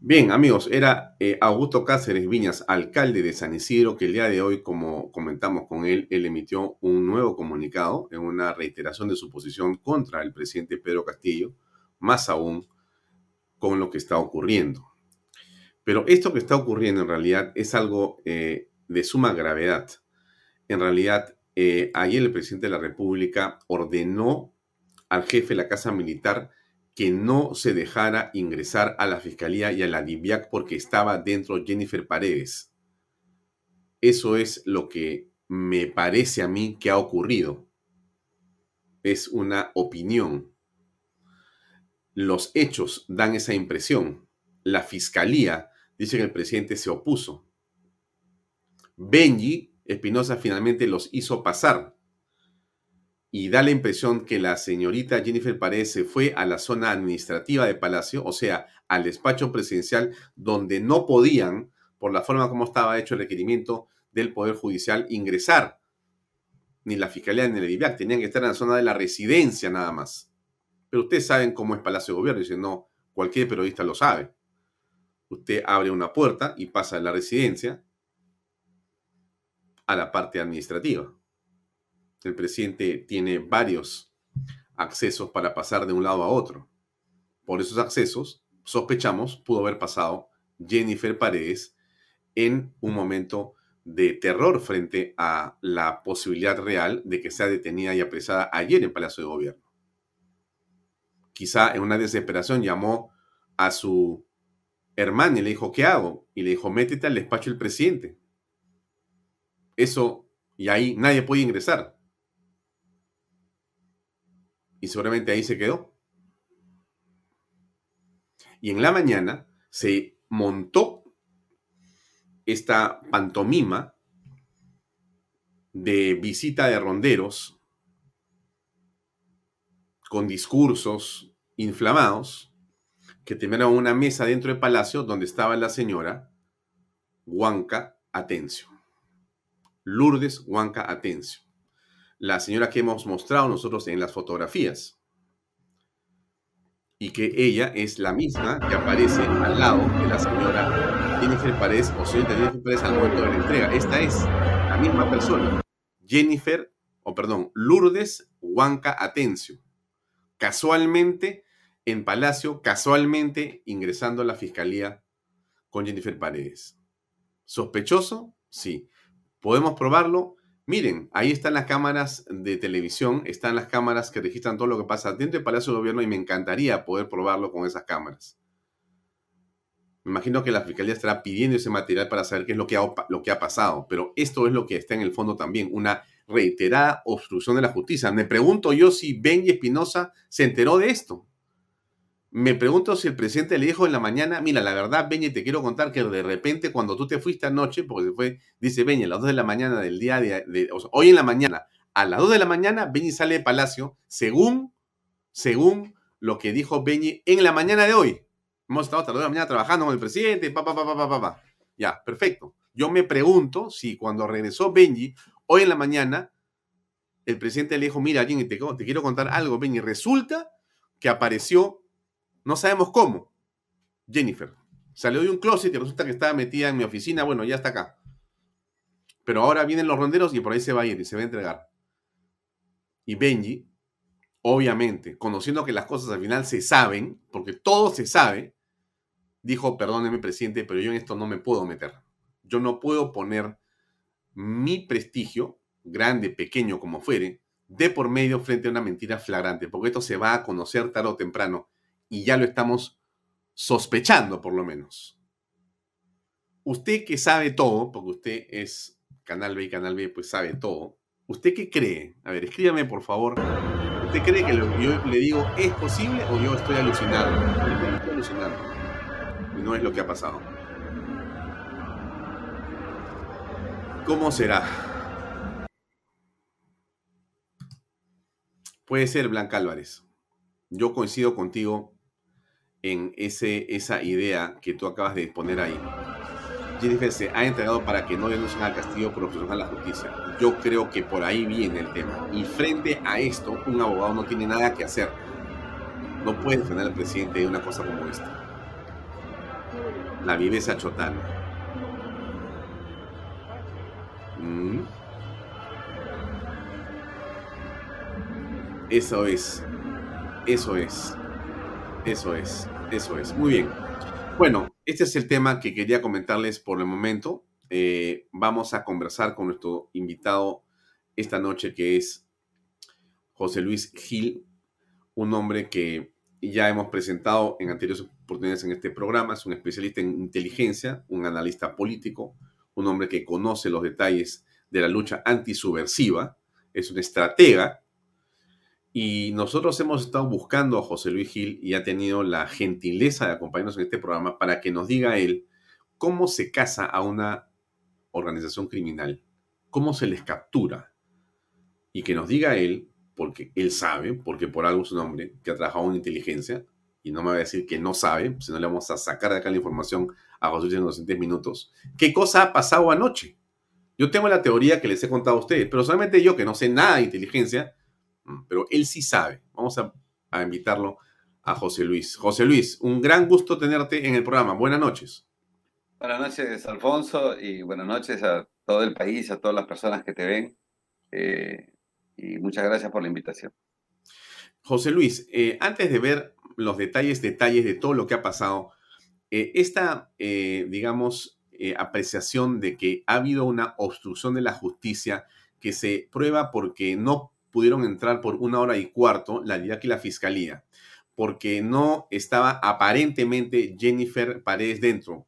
Bien, amigos, era eh, Augusto Cáceres Viñas, alcalde de San Isidro, que el día de hoy, como comentamos con él, él emitió un nuevo comunicado en una reiteración de su posición contra el presidente Pedro Castillo, más aún con lo que está ocurriendo. Pero esto que está ocurriendo en realidad es algo eh, de suma gravedad. En realidad, eh, ayer el presidente de la República ordenó al jefe de la Casa Militar que no se dejara ingresar a la fiscalía y a la DIVIAC porque estaba dentro Jennifer Paredes. Eso es lo que me parece a mí que ha ocurrido. Es una opinión. Los hechos dan esa impresión. La fiscalía dice que el presidente se opuso. Benji Espinosa finalmente los hizo pasar y da la impresión que la señorita Jennifer Paredes fue a la zona administrativa de Palacio, o sea, al despacho presidencial, donde no podían, por la forma como estaba hecho el requerimiento del Poder Judicial, ingresar ni la Fiscalía ni el IBIAC, tenían que estar en la zona de la residencia nada más. Pero ustedes saben cómo es Palacio de Gobierno, dicen, no, cualquier periodista lo sabe. Usted abre una puerta y pasa de la residencia a la parte administrativa el presidente tiene varios accesos para pasar de un lado a otro. Por esos accesos, sospechamos, pudo haber pasado Jennifer Paredes en un momento de terror frente a la posibilidad real de que sea detenida y apresada ayer en Palacio de Gobierno. Quizá en una desesperación llamó a su hermana y le dijo, ¿qué hago? Y le dijo, métete al despacho del presidente. Eso, y ahí nadie puede ingresar y seguramente ahí se quedó. Y en la mañana se montó esta pantomima de visita de ronderos con discursos inflamados que terminaron una mesa dentro del palacio donde estaba la señora Huanca Atencio. Lourdes Huanca Atencio la señora que hemos mostrado nosotros en las fotografías. Y que ella es la misma que aparece al lado de la señora Jennifer Paredes o señorita Jennifer Paredes al momento de la entrega. Esta es la misma persona. Jennifer, o perdón, Lourdes Huanca Atencio. Casualmente en Palacio, casualmente ingresando a la fiscalía con Jennifer Paredes. ¿Sospechoso? Sí. ¿Podemos probarlo? Miren, ahí están las cámaras de televisión, están las cámaras que registran todo lo que pasa dentro del Palacio de Gobierno y me encantaría poder probarlo con esas cámaras. Me imagino que la Fiscalía estará pidiendo ese material para saber qué es lo que ha, lo que ha pasado, pero esto es lo que está en el fondo también, una reiterada obstrucción de la justicia. Me pregunto yo si Benji Espinosa se enteró de esto. Me pregunto si el presidente le dijo en la mañana, mira, la verdad, Beñe, te quiero contar que de repente cuando tú te fuiste anoche, porque se fue, dice Beñe, a las 2 de la mañana del día de, hoy en la mañana, a las 2 de la mañana, Beñe sale de Palacio, según, según lo que dijo Beñe en la mañana de hoy. Hemos estado hasta las 2 de la mañana trabajando con el presidente, pa, pa, pa, pa. Ya, perfecto. Yo me pregunto si cuando regresó Benji, hoy en la mañana, el presidente le dijo, mira, Jenny, te, te quiero contar algo, Benji. Resulta que apareció no sabemos cómo. Jennifer. Salió de un closet y resulta que estaba metida en mi oficina. Bueno, ya está acá. Pero ahora vienen los ronderos y por ahí se va a ir y se va a entregar. Y Benji, obviamente, conociendo que las cosas al final se saben, porque todo se sabe, dijo, perdóneme, presidente, pero yo en esto no me puedo meter. Yo no puedo poner mi prestigio, grande, pequeño como fuere, de por medio frente a una mentira flagrante, porque esto se va a conocer tarde o temprano y ya lo estamos sospechando por lo menos. Usted que sabe todo, porque usted es Canal B y Canal B pues sabe todo, ¿usted qué cree? A ver, escríbame por favor. ¿Usted cree que lo que yo le digo es posible o yo estoy alucinando? Estoy alucinando. Y no es lo que ha pasado. ¿Cómo será? Puede ser Blanca Álvarez. Yo coincido contigo en ese, esa idea que tú acabas de poner ahí. Jennifer se ha entregado para que no denuncien al castillo por a la justicia. Yo creo que por ahí viene el tema. Y frente a esto, un abogado no tiene nada que hacer. No puede defender al presidente de una cosa como esta. La viveza chotana. Mm. Eso es. Eso es. Eso es, eso es. Muy bien. Bueno, este es el tema que quería comentarles por el momento. Eh, vamos a conversar con nuestro invitado esta noche, que es José Luis Gil, un hombre que ya hemos presentado en anteriores oportunidades en este programa. Es un especialista en inteligencia, un analista político, un hombre que conoce los detalles de la lucha antisubversiva, es un estratega y nosotros hemos estado buscando a José Luis Gil y ha tenido la gentileza de acompañarnos en este programa para que nos diga él cómo se casa a una organización criminal, cómo se les captura y que nos diga él, porque él sabe, porque por algo es un hombre que ha trabajado en inteligencia y no me va a decir que no sabe, si no le vamos a sacar de acá la información a José Luis en los siguientes minutos. ¿Qué cosa ha pasado anoche? Yo tengo la teoría que les he contado a ustedes, pero solamente yo que no sé nada de inteligencia, pero él sí sabe. Vamos a, invitarlo a José Luis. José Luis, un gran gusto tenerte en el programa. Buenas noches. Buenas noches, Alfonso, y buenas noches a todo el país, a todas las personas que te ven. Eh, y muchas gracias por la invitación. José Luis, eh, antes de ver los detalles, detalles de todo lo que ha pasado, eh, esta, digamos, apreciación de que ha habido una obstrucción de la justicia que se prueba porque no pudieron entrar por una hora y cuarto la DIAC y la fiscalía, porque no estaba aparentemente Jennifer Paredes dentro.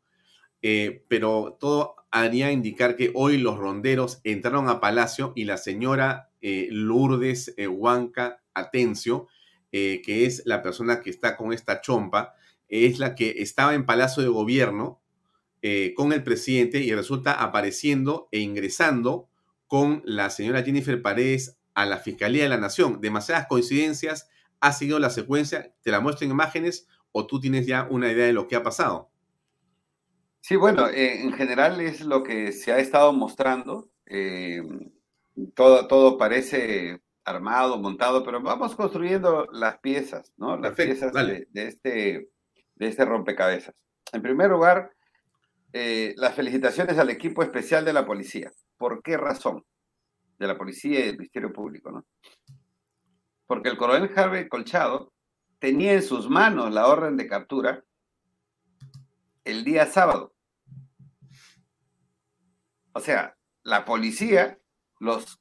Eh, pero todo haría indicar que hoy los ronderos entraron a Palacio y la señora eh, Lourdes eh, Huanca Atencio, que es la persona que está con esta chompa, es la que estaba en Palacio de Gobierno con el presidente y resulta apareciendo e ingresando con la señora Jennifer Paredes a la Fiscalía de la Nación. Demasiadas coincidencias, ha sido la secuencia, te la muestro en imágenes o tú tienes ya una idea de lo que ha pasado. Sí, bueno, eh, en general es lo que se ha estado mostrando. Eh, todo, todo parece armado, montado, pero vamos construyendo las piezas, ¿no? Las piezas de, este, de este rompecabezas. En primer lugar, eh, las felicitaciones al equipo especial de la policía. ¿Por qué razón? De la policía y del Ministerio Público, ¿no? Porque el coronel Harvey Colchado tenía en sus manos la orden de captura el día sábado. O sea, la policía los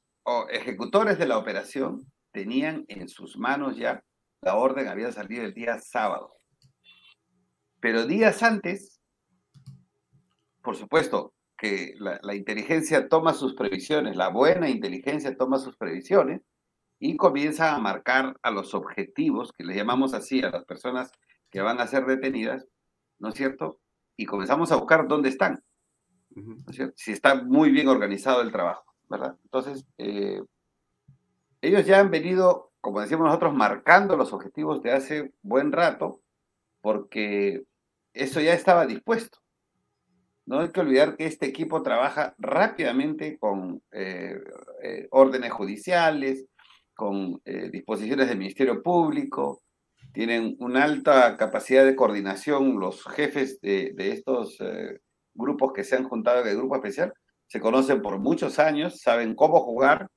ejecutores de la operación tenían en sus manos ya la orden, había salido el día sábado. Pero días antes, por supuesto, que la, inteligencia toma sus previsiones, la buena inteligencia toma sus previsiones y comienza a marcar a los objetivos, que le llamamos así a las personas que van a ser detenidas, ¿no es cierto? Y comenzamos a buscar dónde están, ¿no es cierto? Si está muy bien organizado el trabajo, ¿verdad? Entonces, eh, ellos ya han venido, como decimos nosotros, marcando los objetivos de hace buen rato, porque eso ya estaba dispuesto. No hay que olvidar que este equipo trabaja rápidamente con eh, eh, órdenes judiciales, con eh, disposiciones del Ministerio Público, tienen una alta capacidad de coordinación. Los jefes de, estos grupos que se han juntado en grupo especial se conocen por muchos años, saben cómo jugar,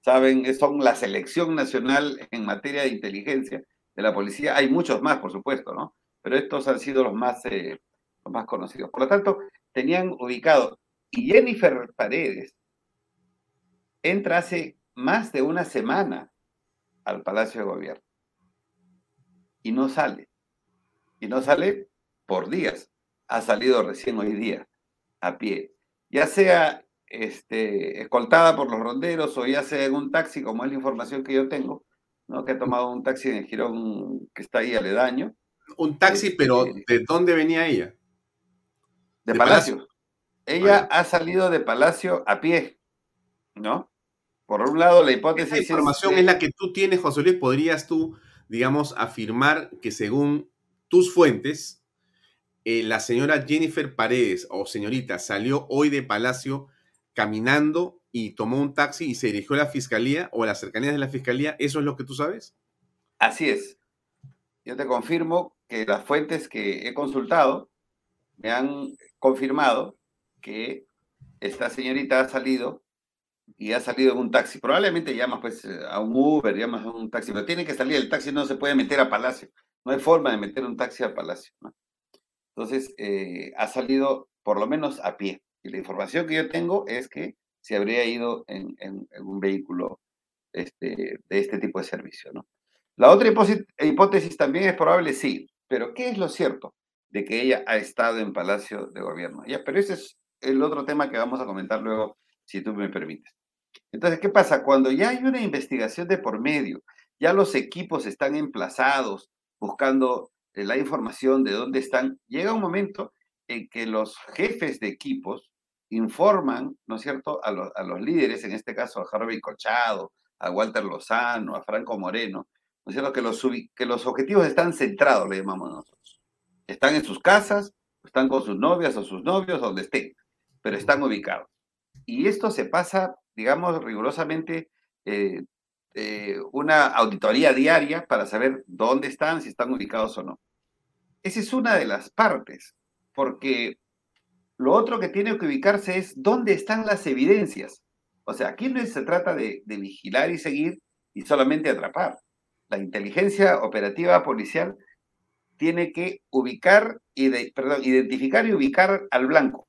saben, son la selección nacional en materia de inteligencia de la policía. Hay muchos más, por supuesto, ¿no? Pero estos han sido los más, los más conocidos. Por lo tanto, tenían ubicado. Y Jennifer Paredes entra hace más de una semana al Palacio de Gobierno y no sale. Y no sale por días. Ha salido recién hoy día a pie. Ya sea este, escoltada por los ronderos o ya sea en un taxi, como es la información que yo tengo, ¿no? que ha tomado un taxi en el Girón que está ahí aledaño. Un taxi, pero este ¿de dónde venía ella? De, Palacio. Ella ha salido de Palacio a pie, ¿no? Por un lado, la hipótesis... Esa información es, la que tú tienes, José Luis. ¿Podrías tú, digamos, afirmar que según tus fuentes, eh, la señora Jennifer Paredes, o señorita, salió hoy de Palacio caminando y tomó un taxi y se dirigió a la fiscalía o a las cercanías de la fiscalía? ¿Eso es lo que tú sabes? Así es. Yo te confirmo que las fuentes que he consultado me han confirmado que esta señorita ha salido y ha salido en un taxi. Probablemente llama pues a un Uber, llama a un taxi, pero tiene que salir. El taxi no se puede meter a Palacio. No hay forma de meter un taxi a Palacio. Entonces, eh, ha salido por lo menos a pie. Y la información que yo tengo es que se habría ido en, un vehículo este, de este tipo de servicio. ¿no? La otra hipótesis también es probable, sí. Pero ¿qué es lo cierto? De que ella ha estado en Palacio de Gobierno. Ya, pero ese es el otro tema que vamos a comentar luego, si tú me permites. Entonces, ¿qué pasa? Cuando ya hay una investigación de por medio, ya los equipos están emplazados buscando eh, la información de dónde están, llega un momento en que los jefes de equipos informan, ¿no es cierto?, a, los líderes, en este caso a Harvey Cochado, a Walter Lozano, a Franco Moreno, ¿no es cierto?, que los, que los objetivos están centrados, le llamamos nosotros. Están en sus casas, están con sus novias o sus novios, donde estén, pero están ubicados. Y esto se pasa, digamos, rigurosamente eh, eh, una auditoría diaria para saber dónde están, si están ubicados o no. Esa es una de las partes, porque lo otro que tiene que ubicarse es dónde están las evidencias. O sea, aquí no se trata de, de vigilar y seguir y solamente atrapar. La inteligencia operativa policial tiene que ubicar, y perdón, identificar y ubicar al blanco.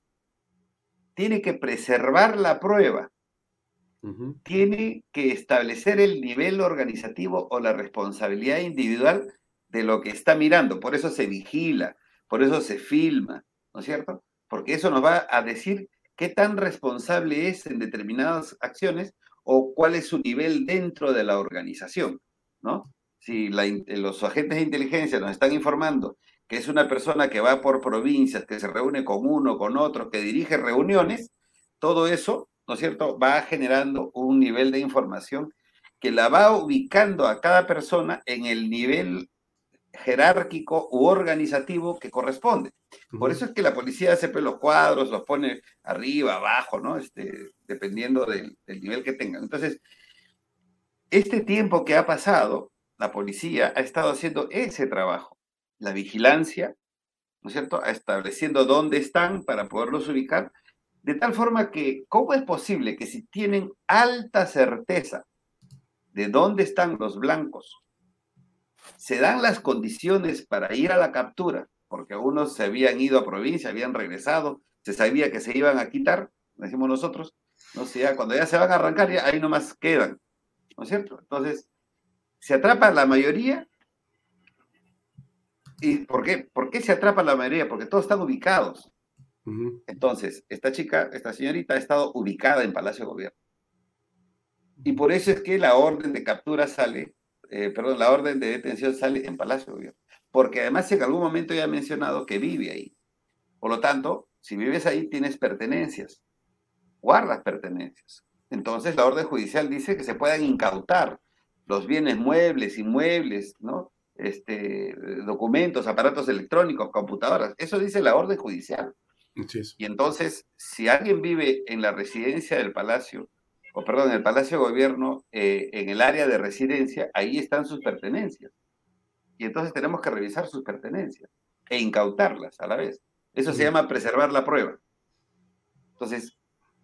Tiene que preservar la prueba. Tiene que establecer el nivel organizativo o la responsabilidad individual de lo que está mirando. Por eso se vigila, por eso se filma, ¿no es cierto? Porque eso nos va a decir qué tan responsable es en determinadas acciones o cuál es su nivel dentro de la organización, ¿no? Si los agentes de inteligencia nos están informando que es una persona que va por provincias, que se reúne con uno, con otro, que dirige reuniones, todo eso, ¿no es cierto?, va generando un nivel de información que la va ubicando a cada persona en el nivel jerárquico u organizativo que corresponde. Por eso es que la policía hace pues, los cuadros, los pone arriba, abajo, ¿no? Este, dependiendo del, del nivel que tengan. Entonces, este tiempo que ha pasado, la policía ha estado haciendo ese trabajo, la vigilancia, ¿no es cierto?, estableciendo dónde están para poderlos ubicar, de tal forma que, ¿cómo es posible que si tienen alta certeza de dónde están los blancos, se dan las condiciones para ir a la captura, porque algunos se habían ido a provincia, habían regresado, se sabía que se iban a quitar, decimos nosotros, ¿no? O cuando ya se van a arrancar, ya ahí nomás quedan, ¿no es cierto? Entonces, se atrapa la mayoría. ¿Y por qué? ¿Por qué se atrapa la mayoría? Porque todos están ubicados. Entonces, esta chica, esta señorita ha estado ubicada en Palacio de Gobierno. Y por eso es que la orden de captura sale, eh, perdón, la orden de detención sale en Palacio de Gobierno. Porque además en algún momento ya ha mencionado que vive ahí. Por lo tanto, si vives ahí, tienes pertenencias, guardas pertenencias. Entonces, la orden judicial dice que se puedan incautar los bienes muebles, inmuebles, ¿no? Este, documentos, aparatos electrónicos, computadoras. Eso dice la orden judicial. Y entonces, si alguien vive en la residencia del palacio, o perdón, en el palacio de gobierno, eh, en el área de residencia, ahí están sus pertenencias. Y entonces tenemos que revisar sus pertenencias e incautarlas a la vez. Eso se llama preservar la prueba. Entonces,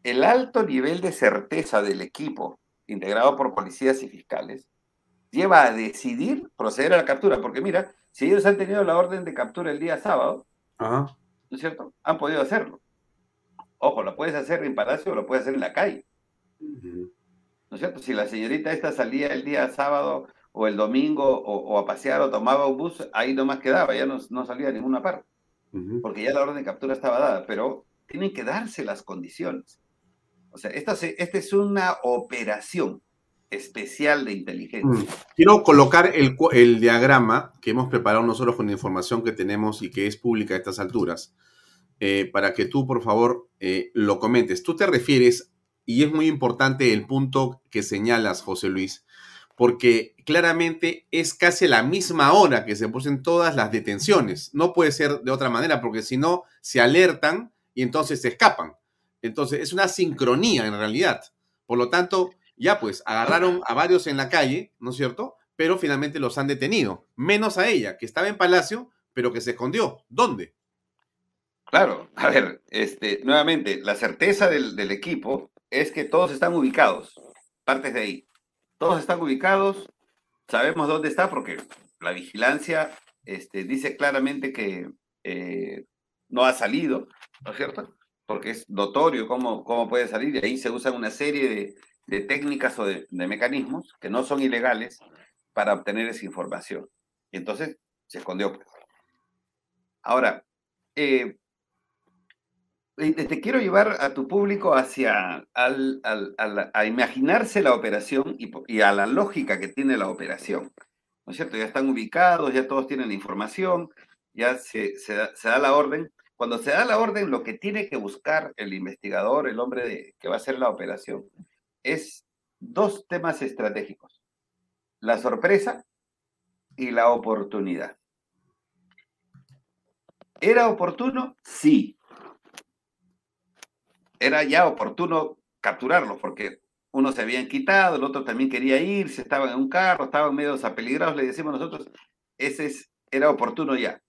el alto nivel de certeza del equipo, integrado por policías y fiscales, lleva a decidir proceder a la captura. Porque mira, si ellos han tenido la orden de captura el día sábado, ¿no es cierto? Han podido hacerlo. Ojo, lo puedes hacer en Palacio o lo puedes hacer en la calle. ¿No es cierto? Si la señorita esta salía el día sábado o el domingo o, a pasear o tomaba un bus, ahí nomás quedaba, ya no, no salía a ninguna parte porque ya la orden de captura estaba dada, pero tienen que darse las condiciones. O sea, esta, esta es una operación especial de inteligencia. Mm. Quiero colocar el, el, diagrama que hemos preparado nosotros con la información que tenemos y que es pública a estas alturas, eh, para que tú, por favor, eh, lo comentes. Tú te refieres, y es muy importante el punto que señalas, José Luis, porque claramente es casi la misma hora que se ponen todas las detenciones. No puede ser de otra manera, porque si no, se alertan y entonces se escapan. Entonces, es una sincronía en realidad. Por lo tanto, ya pues, agarraron a varios en la calle, ¿no es cierto? Pero finalmente los han detenido, menos a ella, que estaba en Palacio, pero que se escondió. ¿Dónde? Claro, a ver, este, nuevamente, la certeza del, equipo es que todos están ubicados, partes de ahí todos están ubicados, sabemos dónde está porque la vigilancia este, dice claramente que eh, no ha salido, ¿no es cierto? Porque es notorio cómo, cómo puede salir y ahí se usan una serie de, técnicas o de, mecanismos que no son ilegales para obtener esa información. Y entonces se escondió. Pues. Ahora, eh, te quiero llevar a tu público hacia a imaginarse la operación y, a la lógica que tiene la operación. ¿No es cierto? Ya están ubicados, ya todos tienen la información, ya se, da, la orden. Cuando se da la orden, lo que tiene que buscar el investigador, el hombre que va a hacer la operación, es dos temas estratégicos. La sorpresa y la oportunidad. ¿Era oportuno? Sí era ya oportuno capturarlos, porque uno se habían quitado, el otro también quería irse, estaban en un carro, estaban medio apeligrados, le decimos nosotros, ese es, era oportuno ya.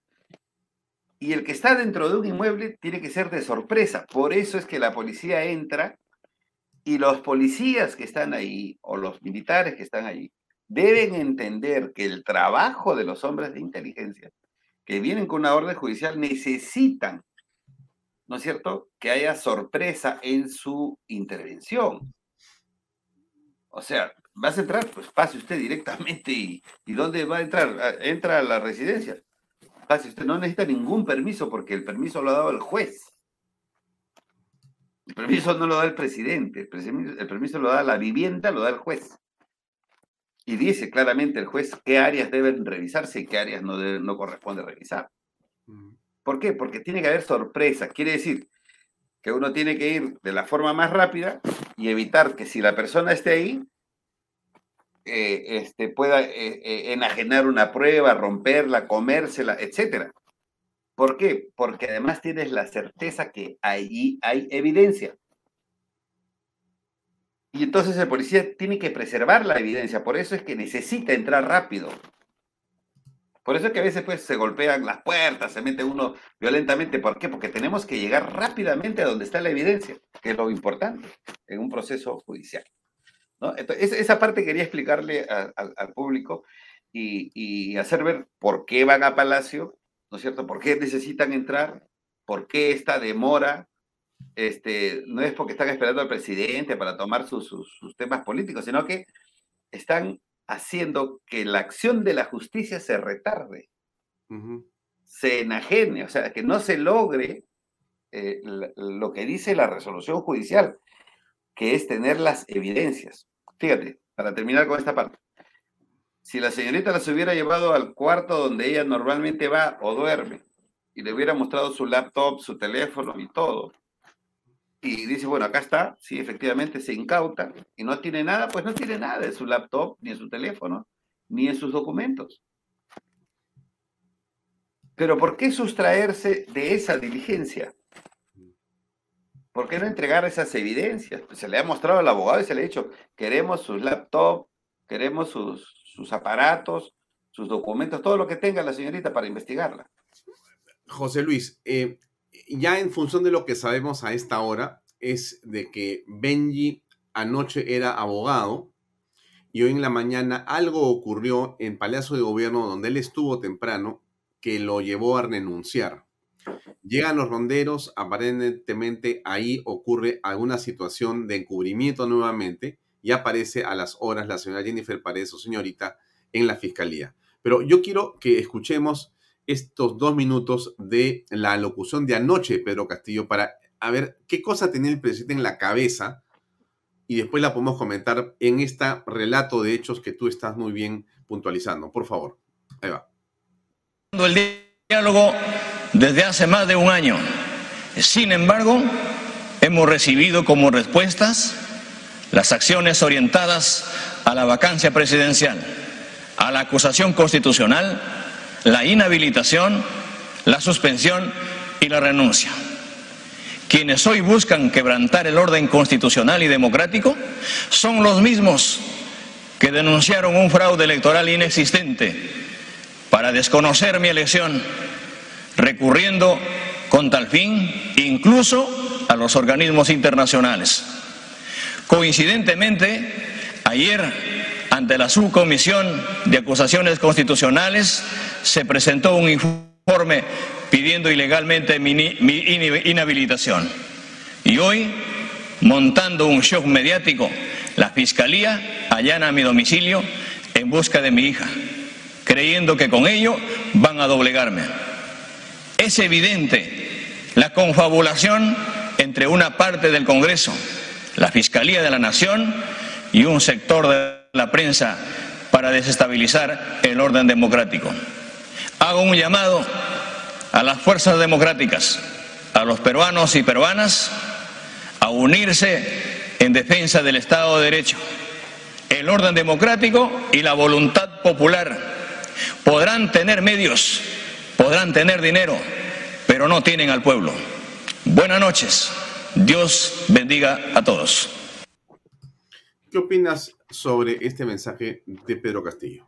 Y el que está dentro de un inmueble tiene que ser de sorpresa, por eso es que la policía entra y los policías que están ahí, o los militares que están ahí, deben entender que el trabajo de los hombres de inteligencia que vienen con una orden judicial necesitan ¿no es cierto?, que haya sorpresa en su intervención. O sea, vas a entrar, pues pase usted directamente y, ¿y dónde va a entrar? Ah, entra a la residencia. Pase usted, no necesita ningún permiso porque el permiso lo ha dado el juez. El permiso no lo da el presidente, el permiso, lo da la vivienda, lo da el juez. Y dice claramente el juez qué áreas deben revisarse y qué áreas no, no corresponde revisar. ¿Por qué? Porque tiene que haber sorpresa. Quiere decir que uno tiene que ir de la forma más rápida y evitar que si la persona esté ahí, eh, este, pueda eh, eh, enajenar una prueba, romperla, comérsela, etc. ¿Por qué? Porque además tienes la certeza que allí hay evidencia. Y entonces el policía tiene que preservar la evidencia, por eso es que necesita entrar rápido. Por eso es que a veces pues se golpean las puertas, se mete uno violentamente. ¿Por qué? Porque tenemos que llegar rápidamente a donde está la evidencia, que es lo importante en un proceso judicial. ¿no? Esa parte quería explicarle al público y, hacer ver por qué van a Palacio, ¿no es cierto? ¿Por qué necesitan entrar? ¿Por qué esta demora? este, no es porque están esperando al presidente para tomar sus, sus temas políticos, sino que están haciendo que la acción de la justicia se retarde, se enajene, o sea, que no se logre eh, lo que dice la resolución judicial, que es tener las evidencias. Fíjate, para terminar con esta parte. Si la señorita las hubiera llevado al cuarto donde ella normalmente va o duerme y le hubiera mostrado su laptop, su teléfono y todo, y dice, bueno, acá está, si efectivamente se incauta y no tiene nada, pues no tiene nada de su laptop, ni en su teléfono, ni en sus documentos. Pero ¿por qué sustraerse de esa diligencia? ¿Por qué no entregar esas evidencias? Pues se le ha mostrado al abogado y se le ha dicho, queremos sus laptops, queremos sus, sus aparatos, sus documentos, todo lo que tenga la señorita para investigarla. José Luis, eh, ya en función de lo que sabemos a esta hora, es de que Benji anoche era abogado y hoy en la mañana algo ocurrió en Palacio de Gobierno donde él estuvo temprano que lo llevó a renunciar. Llegan los ronderos, aparentemente ahí ocurre alguna situación de encubrimiento nuevamente y aparece a las horas la señora Jennifer Paredes, su señorita, en la fiscalía. Pero yo quiero que escuchemos estos dos minutos de la locución de anoche de Pedro Castillo para ver qué cosa tenía el presidente en la cabeza y después la podemos comentar en este relato de hechos que tú estás muy bien puntualizando. Por favor, ahí va. El diálogo desde hace más de un año. Sin embargo, hemos recibido como respuestas las acciones orientadas a la vacancia presidencial, a la acusación constitucional, la inhabilitación, la suspensión y la renuncia. Quienes hoy buscan quebrantar el orden constitucional y democrático son los mismos que denunciaron un fraude electoral inexistente para desconocer mi elección, recurriendo con tal fin incluso a los organismos internacionales. Coincidentemente, ayer ante la Subcomisión de Acusaciones Constitucionales se presentó un informe pidiendo ilegalmente mi, inhabilitación. Y hoy, montando un shock mediático, la Fiscalía allana mi domicilio en busca de mi hija, creyendo que con ello van a doblegarme. Es evidente la confabulación entre una parte del Congreso, la Fiscalía de la Nación y un sector de la prensa para desestabilizar el orden democrático. Hago un llamado a las fuerzas democráticas, a los peruanos y peruanas, a unirse en defensa del Estado de Derecho, el orden democrático y la voluntad popular. Podrán tener medios, podrán tener dinero, pero no tienen al pueblo. Buenas noches. Dios bendiga a todos. ¿Qué opinas sobre este mensaje de Pedro Castillo?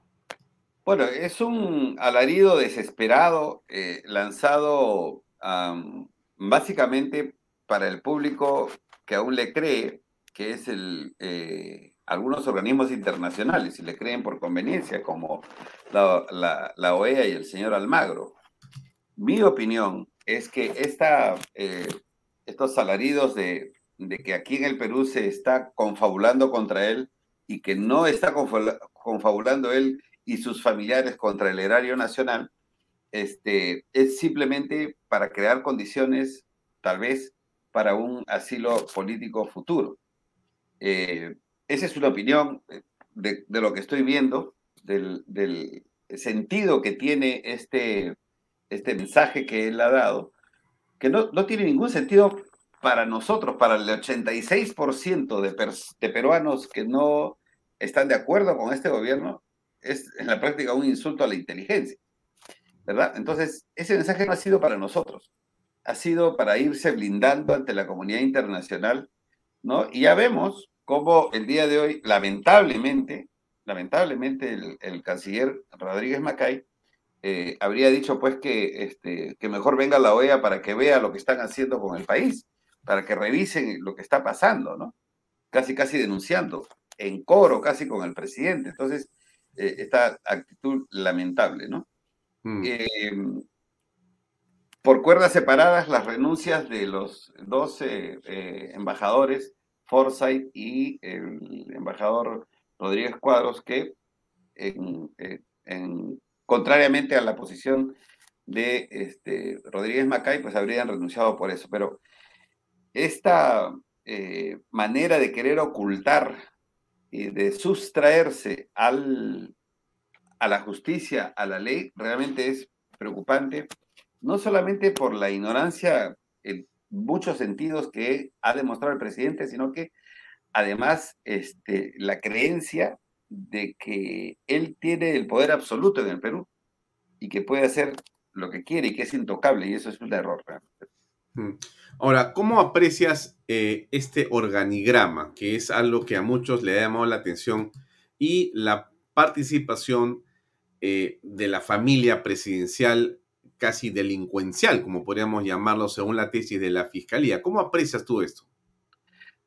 Bueno, es un alarido desesperado eh, lanzado básicamente para el público que aún le cree, que es el, eh, algunos organismos internacionales, y le creen por conveniencia, como la, OEA y el señor Almagro. Mi opinión es que esta, eh, estos alaridos de de que aquí en el Perú se está confabulando contra él y que no está confabulando él y sus familiares contra el erario nacional, este, es simplemente para crear condiciones, tal vez, para un asilo político futuro. Eh, esa es una opinión de, lo que estoy viendo, del, sentido que tiene este, este mensaje que él ha dado, que no, no tiene ningún sentido para nosotros, para el 86% de, de peruanos que no están de acuerdo con este gobierno, es en la práctica un insulto a la inteligencia, ¿verdad? Entonces, ese mensaje no ha sido para nosotros, ha sido para irse blindando ante la comunidad internacional, ¿no? Y ya vemos cómo el día de hoy, lamentablemente, lamentablemente el, canciller Rodríguez Macay eh, habría dicho pues que, este, que mejor venga la OEA para que vea lo que están haciendo con el país para que revisen lo que está pasando, ¿no? Casi, casi denunciando, en coro casi con el presidente. Entonces, eh, esta actitud lamentable, ¿no? Mm. Em, por cuerdas separadas las renuncias de los dos eh, embajadores, Forsyth y el embajador Rodríguez Cuadros, que en, contrariamente a la posición de este, Rodríguez Macay, pues habrían renunciado por eso. Pero esta eh, manera de querer ocultar y de sustraerse al, a la justicia, a la ley, realmente es preocupante, no solamente por la ignorancia en muchos sentidos que ha demostrado el presidente, sino que además este, la creencia de que él tiene el poder absoluto en el Perú y que puede hacer lo que quiere y que es intocable, y eso es un error. Ahora, ¿cómo aprecias eh, este organigrama, que es algo que a muchos le ha llamado la atención, y la participación eh, de la familia presidencial casi delincuencial, como podríamos llamarlo según la tesis de la Fiscalía? ¿Cómo aprecias tú esto?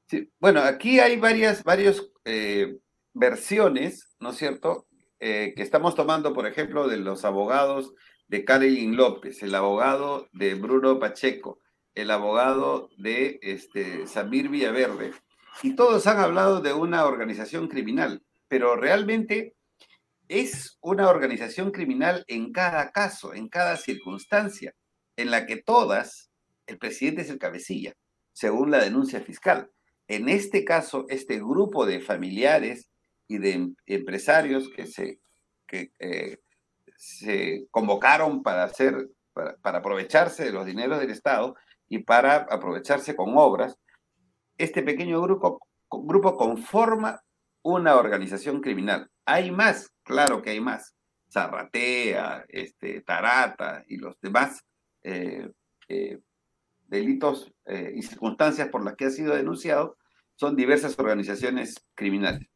Sí, bueno, aquí hay varias, varios eh, versiones, ¿no es cierto?, que estamos tomando, por ejemplo, de los abogados de Karelin López, el abogado de Bruno Pacheco, el abogado de este, Samir Villaverde, y todos han hablado de una organización criminal, pero realmente es una organización criminal en cada caso, en cada circunstancia, en la que todas, el presidente es el cabecilla, según la denuncia fiscal. En este caso, este grupo de familiares y de em, empresarios que se, que, eh, se convocaron para hacer, para aprovecharse de los dineros del Estado, y para aprovecharse con obras, este pequeño grupo, grupo conforma una organización criminal. Hay más, claro que hay más. Zarratea, este, Tarata y los demás eh, eh, delitos y circunstancias por las que ha sido denunciado son diversas organizaciones criminales.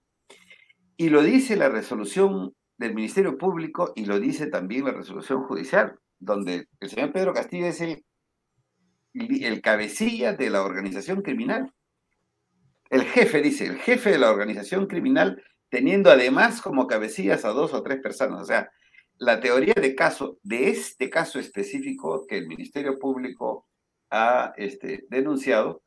Y lo dice la resolución del Ministerio Público y lo dice también la resolución judicial, donde el señor Pedro Castillo es el cabecilla de la organización criminal. El jefe, dice, el jefe de la organización criminal, teniendo además como cabecillas a dos o tres personas. O sea, la teoría de caso, de este caso específico que el Ministerio Público ha este, denunciado,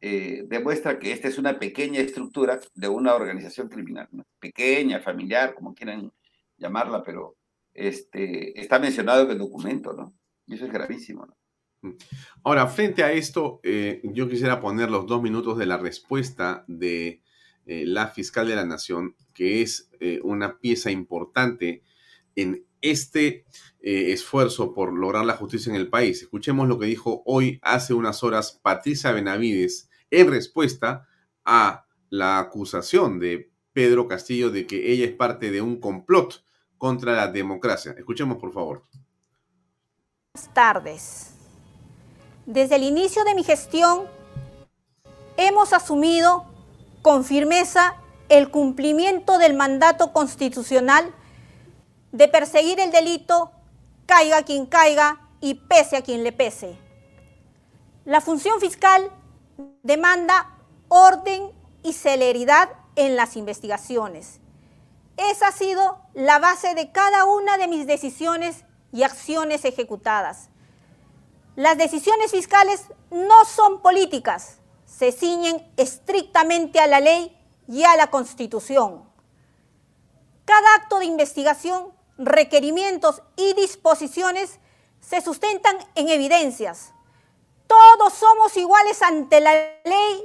eh, demuestra que esta es una pequeña estructura de una organización criminal, pequeña, familiar, como quieran llamarla, pero este, está mencionado en el documento, ¿no? Y eso es gravísimo, ¿no? Ahora, frente a esto, eh, yo quisiera poner los dos minutos de la respuesta de eh, la fiscal de la Nación, que es una pieza importante en este esfuerzo por lograr la justicia en el país. Escuchemos lo que dijo hoy, hace unas horas, Patricia Benavides, en respuesta a la acusación de Pedro Castillo de que ella es parte de un complot contra la democracia. Escuchemos, por favor. Buenas tardes. Desde el inicio de mi gestión, hemos asumido con firmeza el cumplimiento del mandato constitucional de perseguir el delito, caiga quien caiga y pese a quien le pese. La función fiscal demanda orden y celeridad en las investigaciones. Esa ha sido la base de cada una de mis decisiones y acciones ejecutadas. Las decisiones fiscales no son políticas, se ciñen estrictamente a la ley y a la constitución. Cada acto de investigación, requerimientos y disposiciones se sustentan en evidencias. Todos somos iguales ante la ley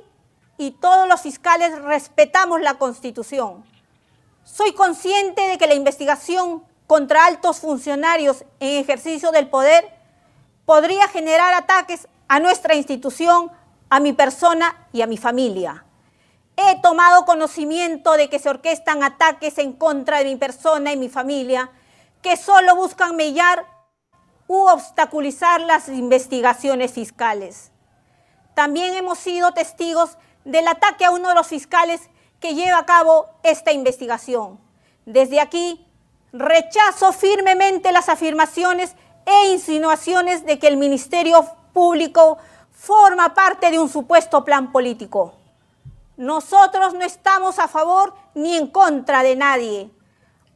y todos los fiscales respetamos la constitución. Soy consciente de que la investigación contra altos funcionarios en ejercicio del poder podría generar ataques a nuestra institución, a mi persona y a mi familia. He tomado conocimiento de que se orquestan ataques en contra de mi persona y mi familia que solo buscan mellar u obstaculizar las investigaciones fiscales. También hemos sido testigos del ataque a uno de los fiscales que lleva a cabo esta investigación. Desde aquí, rechazo firmemente las afirmaciones e insinuaciones de que el Ministerio Público forma parte de un supuesto plan político. Nosotros no estamos a favor ni en contra de nadie.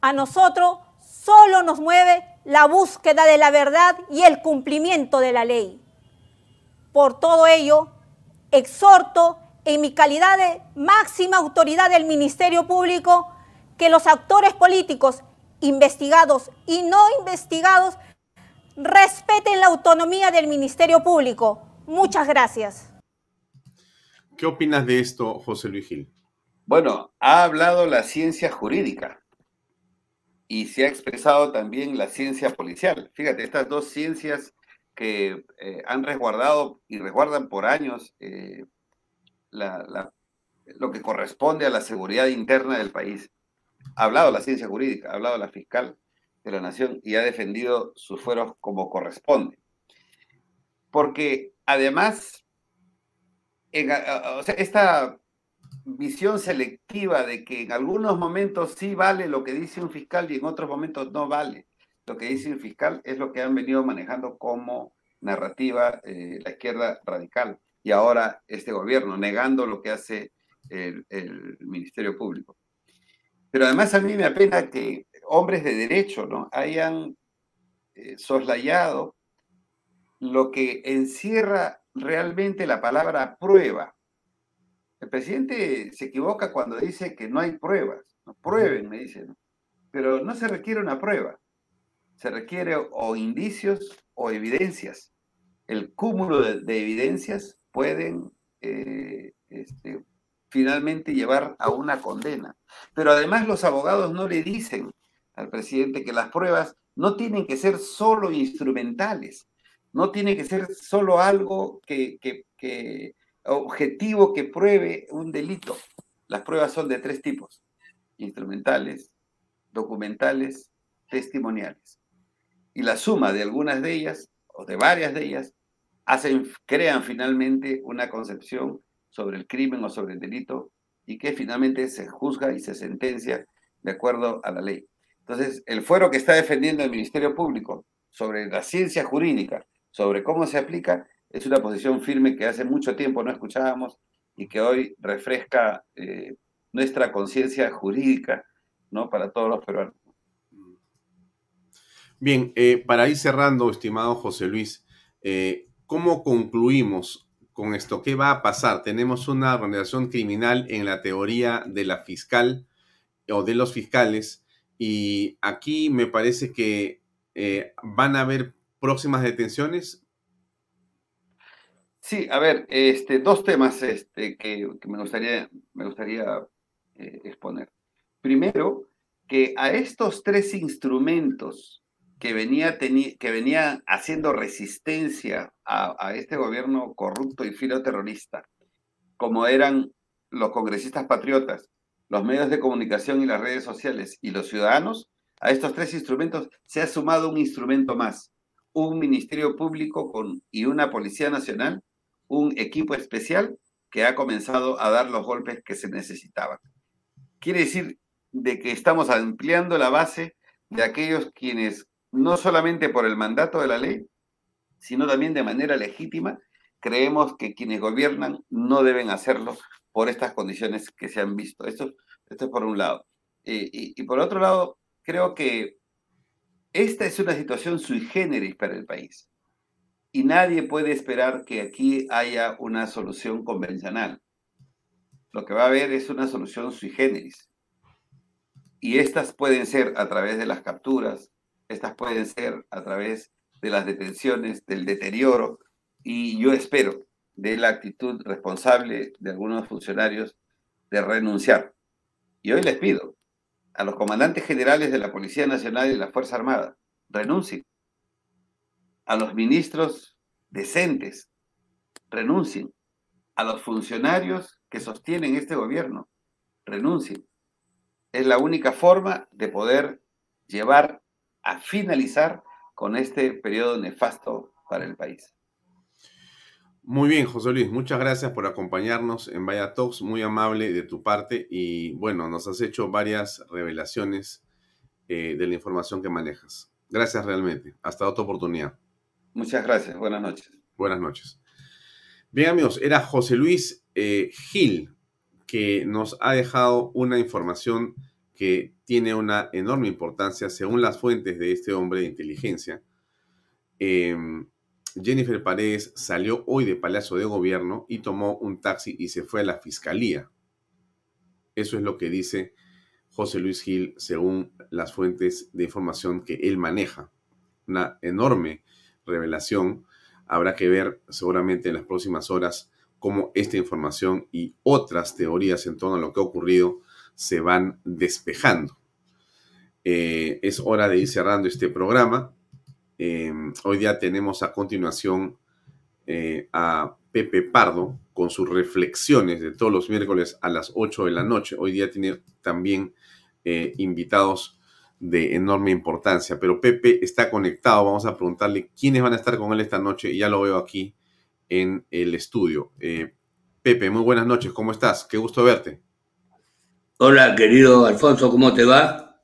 A nosotros solo nos mueve la búsqueda de la verdad y el cumplimiento de la ley. Por todo ello, exhorto en mi calidad de máxima autoridad del Ministerio Público que los actores políticos investigados y no investigados respeten la autonomía del Ministerio Público. Muchas gracias. ¿Qué opinas de esto, José Luis Gil? Bueno, ha hablado la ciencia jurídica y se ha expresado también la ciencia policial. Fíjate, estas dos ciencias que eh, han resguardado y resguardan por años eh, lo que corresponde a la seguridad interna del país. Ha hablado la ciencia jurídica, ha hablado la fiscal de la nación y ha defendido sus fueros como corresponde. Porque además, esta visión selectiva de que en algunos momentos sí vale lo que dice un fiscal y en otros momentos no vale lo que dice un fiscal es lo que han venido manejando como narrativa eh, la izquierda radical y ahora este gobierno, negando lo que hace el, Ministerio Público. Pero además a mí me apena que hombres de derecho ¿no? hayan eh, soslayado lo que encierra realmente la palabra prueba. El presidente se equivoca cuando dice que no hay pruebas. No, prueben, me dicen. Pero no se requiere una prueba. Se requiere o indicios o evidencias. El cúmulo de evidencias pueden eh, este, finalmente llevar a una condena. Pero además los abogados no le dicen al presidente que las pruebas no tienen que ser solo instrumentales, no tiene que ser solo algo que, que objetivo que pruebe un delito. Las pruebas son de tres tipos, instrumentales, documentales, testimoniales. Y la suma de algunas de ellas, o de varias de ellas, crean finalmente una concepción sobre el crimen o sobre el delito y que finalmente se juzga y se sentencia de acuerdo a la ley. Entonces, el fuero que está defendiendo el Ministerio Público sobre la ciencia jurídica, sobre cómo se aplica, es una posición firme que hace mucho tiempo no escuchábamos y que hoy refresca eh, nuestra conciencia jurídica ¿no? para todos los peruanos. Bien, eh, para ir cerrando, estimado José Luis, eh, ¿Cómo concluimos con esto? ¿Qué va a pasar? Tenemos una organización criminal en la teoría de la fiscal o de los fiscales y aquí me parece que van a haber próximas detenciones. Sí, a ver, este, dos temas este, que, me gustaría, me gustaría eh, exponer. Primero, que a estos tres instrumentos que venía, que venía haciendo resistencia a, este gobierno corrupto y filoterrorista, como eran los congresistas patriotas, los medios de comunicación y las redes sociales y los ciudadanos, a estos tres instrumentos se ha sumado un instrumento más, un Ministerio Público con, y una Policía Nacional, un equipo especial que ha comenzado a dar los golpes que se necesitaban. Quiere decir de que estamos ampliando la base de aquellos quienes no solamente por el mandato de la ley, sino también de manera legítima, creemos que quienes gobiernan no deben hacerlo por estas condiciones que se han visto. Esto, esto es por un lado. y, por otro lado, creo que esta es una situación sui generis para el país. Y nadie puede esperar que aquí haya una solución convencional. Lo que va a haber es una solución sui generis. Y estas pueden ser a través de las capturas, estas pueden ser a través de las detenciones, del deterioro, y yo espero de la actitud responsable de algunos funcionarios de renunciar. Y hoy les pido a los comandantes generales de la Policía Nacional y de la Fuerza Armada, renuncien. A los ministros decentes, renuncien. A los funcionarios que sostienen este gobierno, renuncien. Es la única forma de poder llevar a finalizar con este periodo nefasto para el país. Muy bien, José Luis, muchas gracias por acompañarnos en Vaya Talks, muy amable de tu parte y bueno, nos has hecho varias revelaciones eh, de la información que manejas. Gracias realmente. Hasta otra oportunidad. Muchas gracias. Buenas noches. Buenas noches. Bien amigos, era José Luis eh, Gil que nos ha dejado una información que tiene una enorme importancia según las fuentes de este hombre de inteligencia. Em, Jennifer Paredes salió hoy de Palacio de Gobierno y tomó un taxi y se fue a la fiscalía. Eso es lo que dice José Luis Gil según las fuentes de información que él maneja. Una enorme revelación. Habrá que ver seguramente en las próximas horas cómo esta información y otras teorías en torno a lo que ha ocurrido se van despejando. Eh, es hora de ir cerrando este programa. Em, hoy día tenemos a continuación eh, a Pepe Pardo con sus reflexiones de todos los miércoles a las 8 de la noche. Hoy día tiene también eh, invitados de enorme importancia, pero Pepe está conectado. Vamos a preguntarle quiénes van a estar con él esta noche ya lo veo aquí en el estudio. Eh, Pepe, muy buenas noches, ¿cómo estás? Qué gusto verte. Hola, querido Alfonso, ¿cómo te va?